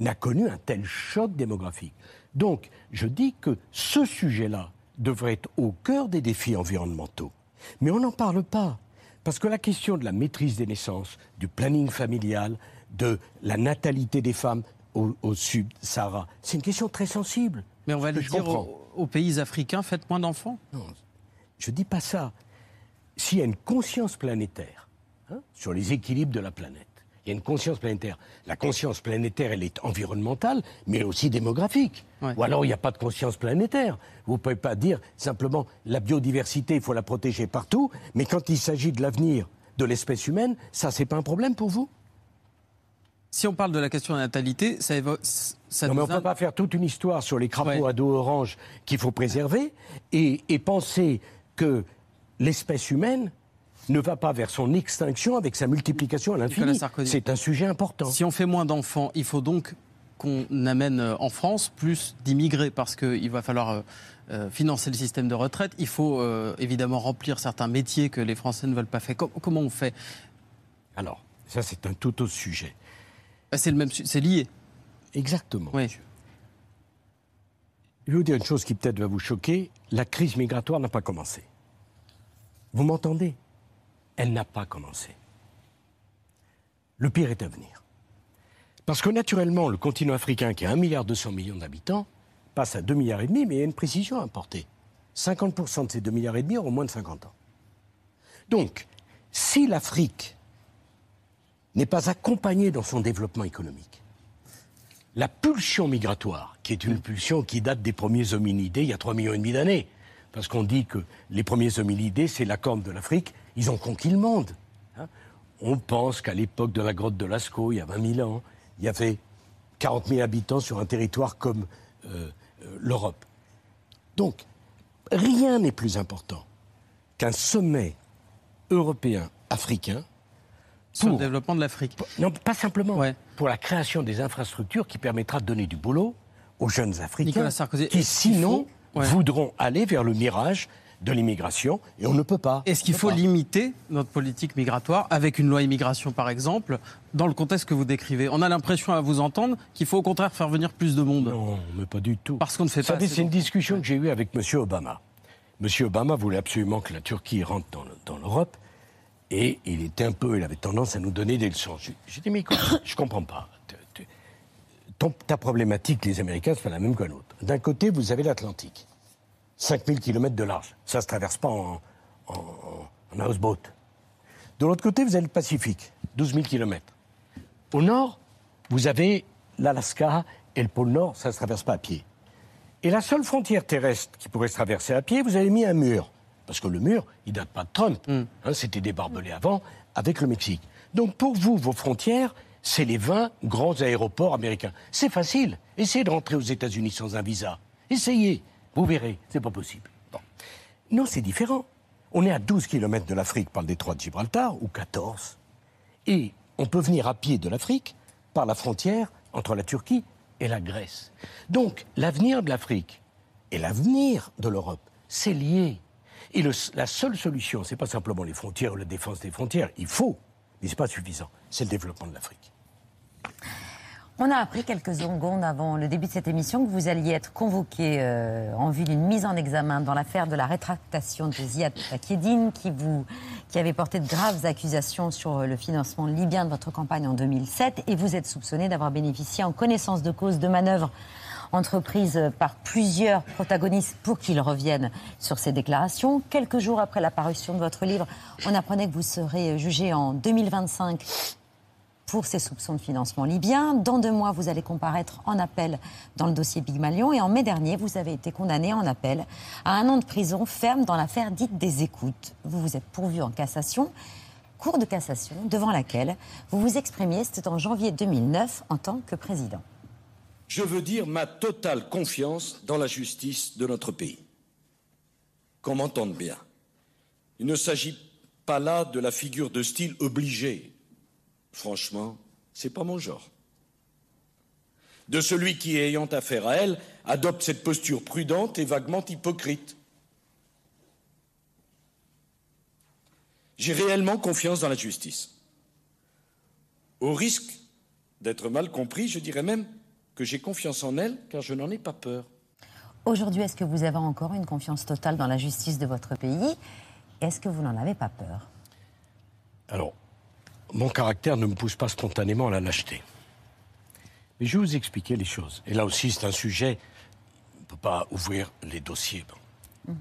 [SPEAKER 3] n'a connu un tel choc démographique. Donc, je dis que ce sujet-là devrait être au cœur des défis environnementaux. Mais on n'en parle pas. Parce que la question de la maîtrise des naissances, du planning familial, de la natalité des femmes au, au sud-Sahara, c'est une question très sensible.
[SPEAKER 19] Mais on va le dire aux pays africains, faites moins d'enfants?
[SPEAKER 3] Je ne dis pas ça. S'il y a une conscience planétaire hein, sur les équilibres de la planète, il y a une conscience planétaire. La conscience planétaire, elle est environnementale, mais aussi démographique. Ou alors il n'y a pas de conscience planétaire. Vous ne pouvez pas dire simplement la biodiversité, il faut la protéger partout, mais quand il s'agit de l'avenir de l'espèce humaine, ça, c'est pas un problème pour vous?
[SPEAKER 19] Si on parle de la question de la natalité, ça évoque.
[SPEAKER 3] Non, mais on ne peut pas faire toute une histoire sur les crapauds
[SPEAKER 19] Ouais.
[SPEAKER 3] à dos orange qu'il faut préserver et, et penser que l'espèce humaine ne va pas vers son extinction avec sa multiplication à l'infini. C'est un sujet important.
[SPEAKER 19] Si on fait moins d'enfants, il faut donc qu'on amène euh, en France plus d'immigrés parce qu'il va falloir euh, euh, financer le système de retraite. Il faut euh, évidemment remplir certains métiers que les Français ne veulent pas faire. Com- comment on fait?
[SPEAKER 3] Alors, ça c'est un tout autre sujet.
[SPEAKER 19] Bah, C'est le même, c'est lié.
[SPEAKER 3] Exactement.
[SPEAKER 19] Oui.
[SPEAKER 3] Je vais vous dire une chose qui peut-être va vous choquer. La crise migratoire n'a pas commencé. Vous m'entendez? Elle n'a pas commencé. Le pire est à venir. Parce que naturellement, le continent africain, qui a 1,2 milliard d'habitants, passe à 2,5 milliards, mais il y a une précision à apporter. 50% de ces 2,5 milliards auront moins de 50 ans. Donc, si l'Afrique n'est pas accompagnée dans son développement économique, la pulsion migratoire, qui est une pulsion qui date des premiers hominidés il y a 3 millions et demi d'années, parce qu'on dit que les premiers hominidés, c'est la corne de l'Afrique, ils ont conquis le monde. hein. On pense qu'à l'époque de la grotte de Lascaux, il y a 20 000 ans, il y avait 40 000 habitants sur un territoire comme euh, euh, l'Europe. Donc, rien n'est plus important qu'un sommet européen-africain
[SPEAKER 19] Sur le développement de l'Afrique.
[SPEAKER 3] non, pas simplement. Pour la création des infrastructures qui permettra de donner du boulot aux jeunes Africains
[SPEAKER 19] Sarkozy,
[SPEAKER 3] qui, sinon,
[SPEAKER 19] faut- Ouais.
[SPEAKER 3] voudront aller vers le mirage de l'immigration et on ne peut pas.
[SPEAKER 19] Est-ce qu'il faut
[SPEAKER 3] pas.
[SPEAKER 19] limiter notre politique migratoire avec une loi immigration, par exemple, dans le contexte que vous décrivez? On a l'impression, à vous entendre, qu'il faut au contraire faire venir plus de monde.
[SPEAKER 3] Non, mais pas du tout.
[SPEAKER 19] Parce qu'on ne fait
[SPEAKER 3] Vous
[SPEAKER 19] pas.
[SPEAKER 3] c'est une discussion que j'ai eue avec M. Obama. M. Obama voulait absolument que la Turquie rentre dans le- dans l'Europe et il était un peu, il avait tendance à nous donner des leçons. J'ai dit, mais écoute, [coughs] je comprends pas. Ton- ta problématique, les Américains, c'est pas la même que la nôtre. D'un côté, vous avez l'Atlantique. 5000 km de large. Ça ne se traverse pas en, en, en houseboat. De l'autre côté, vous avez le Pacifique, 12 000 km. Au nord, vous avez l'Alaska et le pôle Nord, ça ne se traverse pas à pied. Et la seule frontière terrestre qui pourrait se traverser à pied, vous avez mis un mur. Parce que le mur, il date pas de Trump. Hein, C'était des barbelés avant, avec le Mexique. Donc pour vous, vos frontières, c'est les 20 grands aéroports américains. C'est facile. Essayez de rentrer aux États-Unis sans un visa. Essayez. Vous verrez, c'est pas possible. Non, c'est différent. On est à 12 km de l'Afrique par le détroit de Gibraltar, ou 14. Et on peut venir à pied de l'Afrique par la frontière entre la Turquie et la Grèce. Donc l'avenir de l'Afrique et l'avenir de l'Europe, c'est lié. Et la seule solution, c'est pas simplement les frontières ou la défense des frontières. Il faut, mais c'est pas suffisant. C'est le développement de l'Afrique.
[SPEAKER 1] On a appris quelques secondes avant le début de cette émission que vous alliez être convoqué euh, en vue d'une mise en examen dans l'affaire de la rétractation de Ziad Takedine qui, vous, qui avait porté de graves accusations sur le financement libyen de votre campagne en 2007 et vous êtes soupçonné d'avoir bénéficié en connaissance de cause de manœuvres entreprises par plusieurs protagonistes pour qu'ils reviennent sur ces déclarations. Quelques jours après la parution de votre livre, on apprenait que vous serez jugé en 2025 pour ces soupçons de financement libyen. Dans deux mois, vous allez comparaître en appel dans le dossier Big Malion. Et en mai dernier, vous avez été condamné en appel à un an de prison ferme dans l'affaire dite des écoutes. Vous vous êtes pourvu en cassation. Cour de cassation devant laquelle vous vous exprimiez, c'était en janvier 2009, en tant que président.
[SPEAKER 12] Je veux dire ma totale confiance dans la justice de notre pays. Qu'on m'entende bien. Il ne s'agit pas là de la figure de style obligée. Franchement, c'est pas mon genre. De celui qui, ayant affaire à elle, adopte cette posture prudente et vaguement hypocrite. J'ai réellement confiance dans la justice. Au risque d'être mal compris, je dirais même que j'ai confiance en elle car je n'en ai pas peur.
[SPEAKER 1] Aujourd'hui, est-ce que vous avez encore une confiance totale dans la justice de votre pays? Est-ce que vous n'en avez pas peur?
[SPEAKER 3] Alors, mon caractère ne me pousse pas spontanément à la lâcheté. Mais je vais vous expliquer les choses. Et là aussi, c'est un sujet, on ne peut pas ouvrir les dossiers. Bon.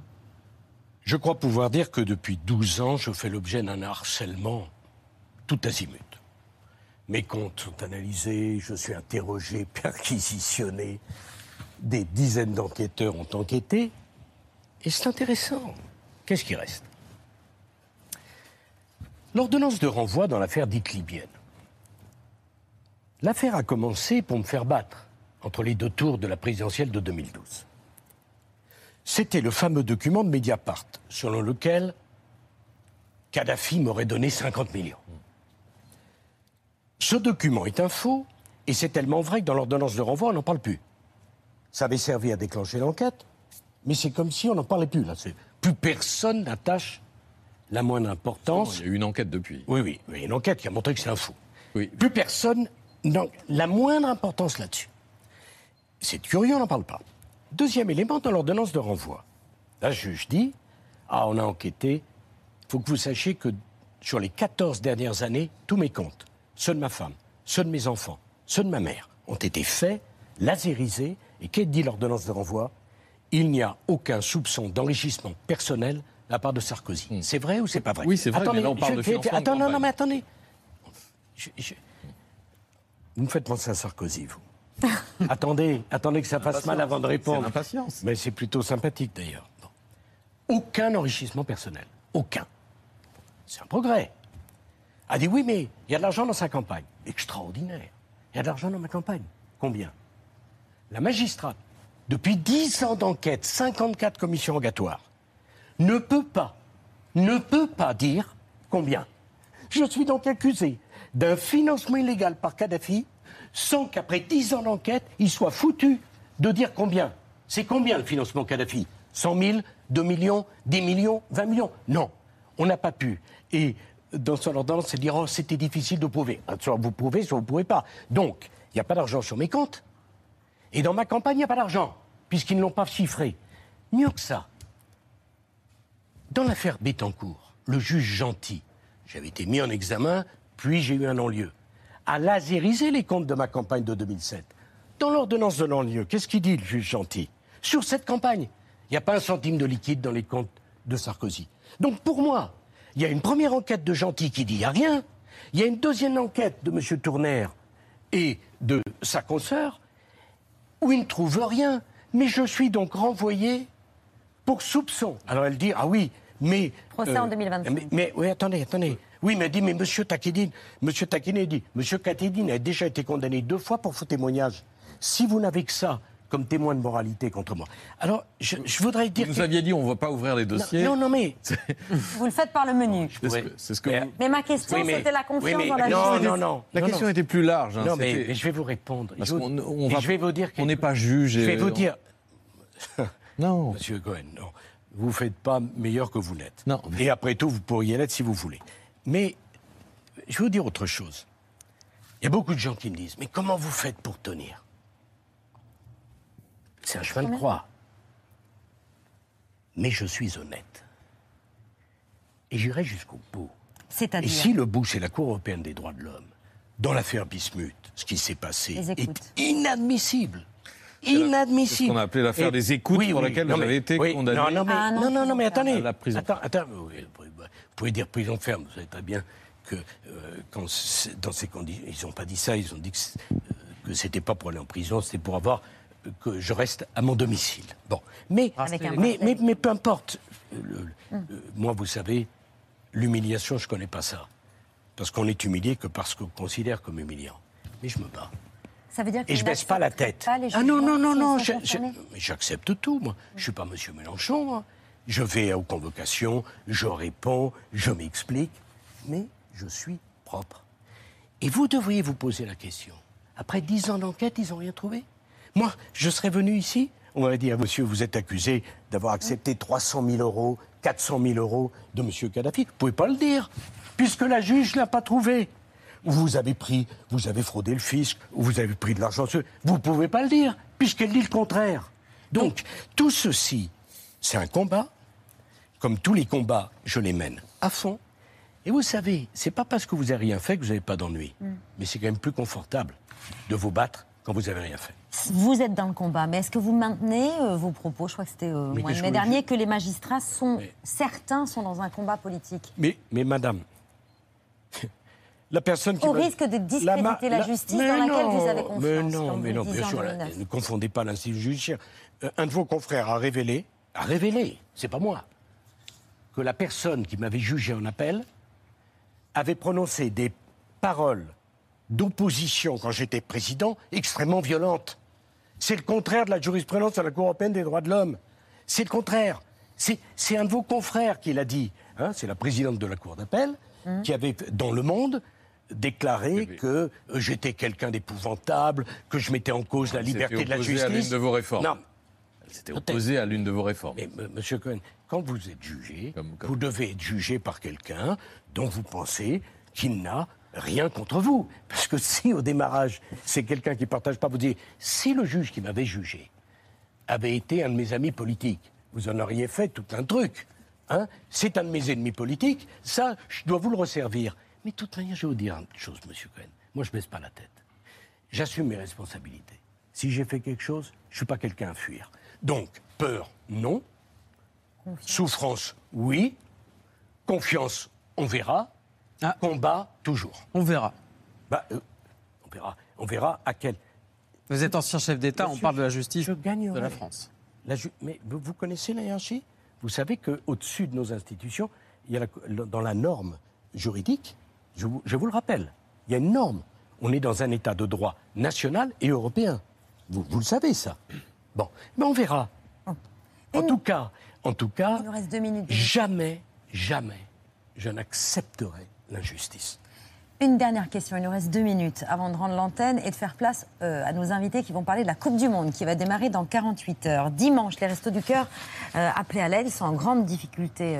[SPEAKER 3] Je crois pouvoir dire que depuis 12 ans, je fais l'objet d'un harcèlement tout azimut. Mes comptes sont analysés, je suis interrogé, [laughs] perquisitionné. Des dizaines d'enquêteurs ont enquêté. Et c'est intéressant. Qu'est-ce qui reste? L'ordonnance de renvoi dans l'affaire dite libyenne. L'affaire a commencé pour me faire battre entre les deux tours de la présidentielle de 2012. C'était le fameux document de Mediapart, selon lequel Kadhafi m'aurait donné 50 millions. Ce document est un faux, et c'est tellement vrai que dans l'ordonnance de renvoi, on n'en parle plus. Ça avait servi à déclencher l'enquête, mais c'est comme si on n'en parlait plus. Plus personne n'attache la moindre importance.
[SPEAKER 11] Il y a eu une enquête depuis.
[SPEAKER 3] Oui, oui, oui, une enquête qui a montré que c'est un faux. Plus personne n'a la moindre importance là-dessus. C'est curieux, on n'en parle pas. Deuxième élément, dans l'ordonnance de renvoi. La juge dit Ah, on a enquêté. Il faut que vous sachiez que sur les 14 dernières années, tous mes comptes, ceux de ma femme, ceux de mes enfants, ceux de ma mère, ont été faits, lasérisés. Et qu'est dit l'ordonnance de renvoi? Il n'y a aucun soupçon d'enrichissement personnel de la part de Sarkozy. C'est vrai ou c'est pas vrai?
[SPEAKER 11] Hmm. Oui, c'est vrai,
[SPEAKER 3] Attendez,
[SPEAKER 11] mais là, on parle
[SPEAKER 3] je-
[SPEAKER 11] de
[SPEAKER 3] non, non, mais attendez. Je- je- Vous me faites penser à Sarkozy, vous. [laughs] attendez, attendez que ça fasse mal avant de répondre.
[SPEAKER 11] C'est l'impatience.
[SPEAKER 3] Mais c'est plutôt sympathique d'ailleurs. Bon. Aucun enrichissement personnel. Aucun. C'est un progrès. A dit oui, mais il y a de l'argent dans sa campagne. Extraordinaire. Il y a de l'argent dans ma campagne. Combien? La magistrate, depuis 10 ans d'enquête, 54 commissions rogatoires, ne peut pas, ne peut pas dire combien. Je suis donc accusé d'un financement illégal par Kadhafi sans qu'après 10 ans d'enquête, il soit foutu de dire combien. C'est combien le financement Kadhafi? 100 000, 2 millions, 10 millions, 20 millions? Non, on n'a pas pu. Et dans son ordonnance, c'est dire oh, c'était difficile de prouver. Soit vous pouvez, soit vous ne pouvez pas. Donc, il n'y a pas d'argent sur mes comptes. Et dans ma campagne, il n'y a pas d'argent, puisqu'ils ne l'ont pas chiffré. Mieux que ça, dans l'affaire Bettencourt, le juge gentil, j'avais été mis en examen, puis j'ai eu un non-lieu, a lasérisé les comptes de ma campagne de 2007. Dans l'ordonnance de non-lieu, qu'est-ce qu'il dit, le juge gentil? Sur cette campagne, il n'y a pas un centime de liquide dans les comptes de Sarkozy. Donc pour moi, il y a une première enquête de gentil qui dit il n'y a rien. Il y a une deuxième enquête de M. Tournaire et de sa consoeur où il ne trouve rien. Mais je suis donc renvoyé pour soupçon. Alors elle dit, ah oui, mais...
[SPEAKER 1] Procès en 2025.
[SPEAKER 3] Mais, mais- oui, attendez, attendez. Oui, mais elle dit, mais Monsieur Takedine, Monsieur Takedine dit, Monsieur Takedine a déjà été condamné deux fois pour faux témoignage. Si vous n'avez que ça comme témoin de moralité contre moi. Alors, je, je voudrais dire...
[SPEAKER 11] Vous nous
[SPEAKER 3] que-
[SPEAKER 11] aviez dit on ne va pas ouvrir les dossiers.
[SPEAKER 3] Non, non, mais...
[SPEAKER 1] Vous le faites par le menu.
[SPEAKER 11] C'est ce que, c'est ce que vous-
[SPEAKER 1] Mais ma question,
[SPEAKER 3] Oui, mais-
[SPEAKER 1] c'était la confiance
[SPEAKER 3] oui, mais-
[SPEAKER 1] dans la
[SPEAKER 3] non,
[SPEAKER 1] justice.
[SPEAKER 3] non, non.
[SPEAKER 11] La
[SPEAKER 3] non,
[SPEAKER 11] question
[SPEAKER 3] non.
[SPEAKER 11] était plus large. hein,
[SPEAKER 3] non, mais, je vais vous répondre.
[SPEAKER 11] Parce
[SPEAKER 3] Je vous-
[SPEAKER 11] qu'on- on va-
[SPEAKER 3] je vais vous dire
[SPEAKER 11] on n'est pas juge
[SPEAKER 3] Je vais vous dire. [laughs]
[SPEAKER 11] Non.
[SPEAKER 3] Monsieur Cohen, non. Vous ne faites pas meilleur que vous n'êtes.
[SPEAKER 11] Non.
[SPEAKER 3] Et après tout, vous pourriez l'être si vous voulez. Mais je vais vous dire autre chose. Il y a beaucoup de gens qui me disent Mais comment vous faites pour tenir? C'est un cheval de croix. Mais je suis honnête. Et j'irai jusqu'au bout. Et
[SPEAKER 1] C'est-à-dire
[SPEAKER 3] si le bout, c'est la Cour européenne des droits de l'homme, dans l'affaire Bismuth, ce qui s'est passé est inadmissible. Inadmissible.
[SPEAKER 11] c'est ce qu'on a appelé l'affaire
[SPEAKER 3] Et-
[SPEAKER 11] des écoutes
[SPEAKER 3] oui,
[SPEAKER 11] pour
[SPEAKER 3] oui,
[SPEAKER 11] laquelle
[SPEAKER 3] non,
[SPEAKER 11] vous avez
[SPEAKER 3] mais-
[SPEAKER 11] été
[SPEAKER 3] oui,
[SPEAKER 11] condamné.
[SPEAKER 3] Non, non, mais,
[SPEAKER 1] Ah, non,
[SPEAKER 3] non, non, non, mais attendez.
[SPEAKER 11] ferme. À la prison
[SPEAKER 3] Attends, attends, oui, vous pouvez- dire prison ferme. Vous savez très bien que euh, quand dans ces conditions, ils n'ont pas dit ça. Ils ont dit que, euh, que c'était pas pour aller en prison, c'était pour avoir euh, que je reste à mon domicile. Bon, mais mais, mais, mais peu importe. Euh, le- euh, moi, vous savez, l'humiliation, je connais pas ça, parce qu'on est humilié que parce qu'on considère comme humiliant. Mais je me bats.
[SPEAKER 1] Ça veut dire que
[SPEAKER 3] Et je
[SPEAKER 1] vous
[SPEAKER 3] baisse pas la tête.
[SPEAKER 1] pas
[SPEAKER 3] ah non, non, non, non, j'accepte tout, moi. Je suis pas Monsieur Mélenchon, moi. Je vais aux convocations, je réponds, je m'explique, mais je suis propre. Et vous devriez vous poser la question. Après dix ans d'enquête, ils n'ont rien trouvé? Moi, je serais venu ici, on m'aurait dit, ah, monsieur, vous êtes accusé d'avoir accepté 300 000 euros, 400 000 euros de monsieur Kadhafi. Vous ne pouvez pas le dire, puisque la juge ne l'a pas trouvé. Ou Vous avez pris, vous avez fraudé le fisc, ou vous avez pris de l'argent. Vous ne pouvez pas le dire, puisqu'elle dit le contraire. Donc, tout ceci, c'est un combat. Comme tous les combats, je les mène à fond. Et vous savez, c'est pas parce que vous n'avez rien fait que vous n'avez pas d'ennui. Mais c'est quand même plus confortable de vous battre quand vous n'avez rien fait.
[SPEAKER 1] Vous êtes dans le combat, mais est-ce que vous maintenez euh, vos propos? Je crois que c'était euh, mois de mai dernier que les magistrats sont
[SPEAKER 3] Mais-
[SPEAKER 1] certains sont dans un combat politique.
[SPEAKER 3] Mais, mais madame, [laughs] la personne qui.
[SPEAKER 1] Au
[SPEAKER 3] va-
[SPEAKER 1] risque de discréditer
[SPEAKER 3] ma-
[SPEAKER 1] la justice
[SPEAKER 3] mais
[SPEAKER 1] dans laquelle
[SPEAKER 3] non,
[SPEAKER 1] vous avez confiance,
[SPEAKER 3] Mais non, mais non, bien sûr,
[SPEAKER 1] 2009.
[SPEAKER 3] ne confondez pas l'institut judiciaire. Un de vos confrères a révélé, a révélé, c'est pas moi, que la personne qui m'avait jugé en appel avait prononcé des paroles d'opposition, quand j'étais président, extrêmement violente. C'est le contraire de la jurisprudence de la Cour européenne des droits de l'homme. C'est le contraire. C'est un de vos confrères qui l'a dit. Hein, c'est la présidente de la Cour d'appel mmh. qui avait, dans Le Monde, déclaré que euh, j'étais quelqu'un d'épouvantable, que je mettais en cause la liberté de la justice.
[SPEAKER 11] à l'une de vos réformes.
[SPEAKER 3] Non.
[SPEAKER 11] C'était opposé à l'une de vos réformes.
[SPEAKER 3] Mais, monsieur Cohen, quand vous êtes jugé, vous devez être jugé par quelqu'un dont vous pensez qu'il n'a rien contre vous. Parce que si au démarrage, c'est quelqu'un qui ne partage pas, vous dites, si le juge qui m'avait jugé avait été un de mes amis politiques, vous en auriez fait tout un truc. Hein c'est un de mes ennemis politiques, ça, je dois vous le resservir. Mais de toute manière, je vais vous dire une chose, monsieur Cohen. Moi, je ne baisse pas la tête. J'assume mes responsabilités. Si j'ai fait quelque chose, je ne suis pas quelqu'un à fuir. Donc, peur, non. Souffrance, oui. Confiance, on verra. Ah. Combat, toujours.
[SPEAKER 19] On verra.
[SPEAKER 3] Bah, euh, on verra. On verra à quel.
[SPEAKER 19] Vous êtes ancien chef d'État, on parle de la justice de la France.
[SPEAKER 3] Mais vous, connaissez la hiérarchie? Vous savez qu'au-dessus de nos institutions, il y a dans la norme juridique, je vous, je vous, le rappelle, il y a une norme. On est dans un État de droit national et européen. Vous, vous le savez, ça. Bon, mais on verra. En tout cas, en tout cas, jamais, jamais, je n'accepterai
[SPEAKER 1] Une dernière question, il nous reste deux minutes avant de rendre l'antenne et de faire place euh, à nos invités qui vont parler de la Coupe du Monde qui va démarrer dans 48 heures. Dimanche, les Restos du Cœur euh, appelés à l'aide, sont en grande difficulté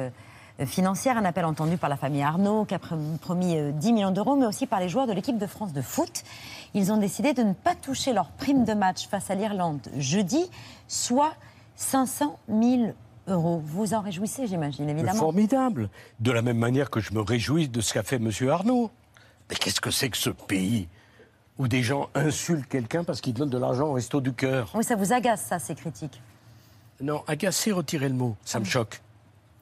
[SPEAKER 1] euh, financière. Un appel entendu par la famille Arnaud qui a promis 10 millions d'euros, mais aussi par les joueurs de l'équipe de France de foot. Ils ont décidé de ne pas toucher leur prime de match face à l'Irlande jeudi, soit 500 000 euros. Vous en réjouissez, j'imagine, évidemment.
[SPEAKER 3] Formidable. De la même manière que je me réjouis de ce qu'a fait M. Arnaud. Mais qu'est-ce que c'est que ce pays où des gens insultent quelqu'un parce qu'il donne de l'argent au resto du cœur?
[SPEAKER 1] Oui, ça vous agace, ça, ces critiques?
[SPEAKER 3] Non, agacer, retirez le mot. Ça me ah choque.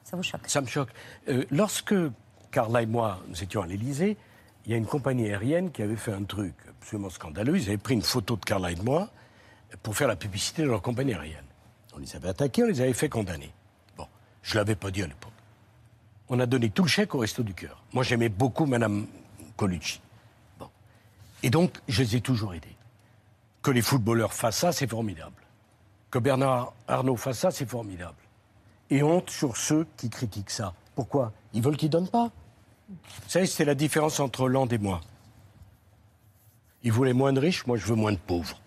[SPEAKER 1] Ça vous choque?
[SPEAKER 3] Ça me choque. Euh, lorsque Carla et moi, nous étions à l'Élysée, il y a une compagnie aérienne qui avait fait un truc absolument scandaleux. Ils avaient pris une photo de Carla et de moi pour faire la publicité de leur compagnie aérienne. On les avait attaqués, on les avait fait condamner. Bon, je ne l'avais pas dit à l'époque. On a donné tout le chèque au Resto du Cœur. Moi, j'aimais beaucoup Mme Colucci. Bon. Et donc, je les ai toujours aidés. Que les footballeurs fassent ça, c'est formidable. Que Bernard Arnault fasse ça, c'est formidable. Et honte sur ceux qui critiquent ça. Pourquoi? Ils veulent qu'ils donnent pas. Vous savez, la différence entre Hollande et moi. Il voulait moins de riches, moi je veux moins de pauvres.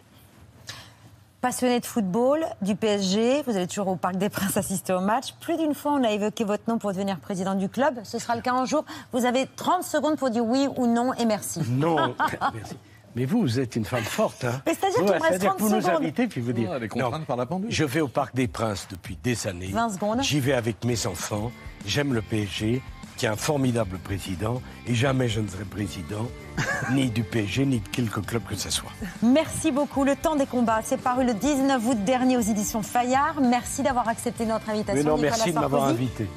[SPEAKER 1] Passionné de football, du PSG, vous allez toujours au Parc des Princes assister au match. Plus d'une fois, on a évoqué votre nom pour devenir président du club. Ce sera le cas un jour. Vous avez 30 secondes pour dire oui ou non et merci. [laughs]
[SPEAKER 3] Non, [laughs] merci. Mais vous, vous êtes une femme forte. Hein
[SPEAKER 1] Mais c'est-à-dire qu'il me reste 30
[SPEAKER 3] vous
[SPEAKER 1] secondes.
[SPEAKER 3] nous invitez, puis vous dire.
[SPEAKER 11] non, par la pendule.
[SPEAKER 3] Je vais au Parc des Princes depuis des années.
[SPEAKER 1] 20 secondes.
[SPEAKER 3] J'y vais avec mes enfants. J'aime le PSG qui est un formidable président, et jamais je ne serai président [laughs] ni du PSG, ni de quelque club que ce soit.
[SPEAKER 1] Merci beaucoup. Le temps des combats, c'est paru le 19 août dernier aux éditions Fayard. Merci d'avoir accepté notre invitation.
[SPEAKER 3] Mais non, merci de m'avoir invité.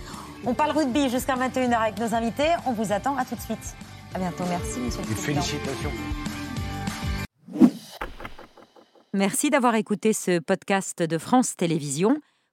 [SPEAKER 1] On parle rugby jusqu'à 21h avec nos invités. On vous attend. À tout de suite. À bientôt. Merci, monsieur le
[SPEAKER 3] Président. Félicitations.
[SPEAKER 1] Merci d'avoir écouté ce podcast de France Télévisions.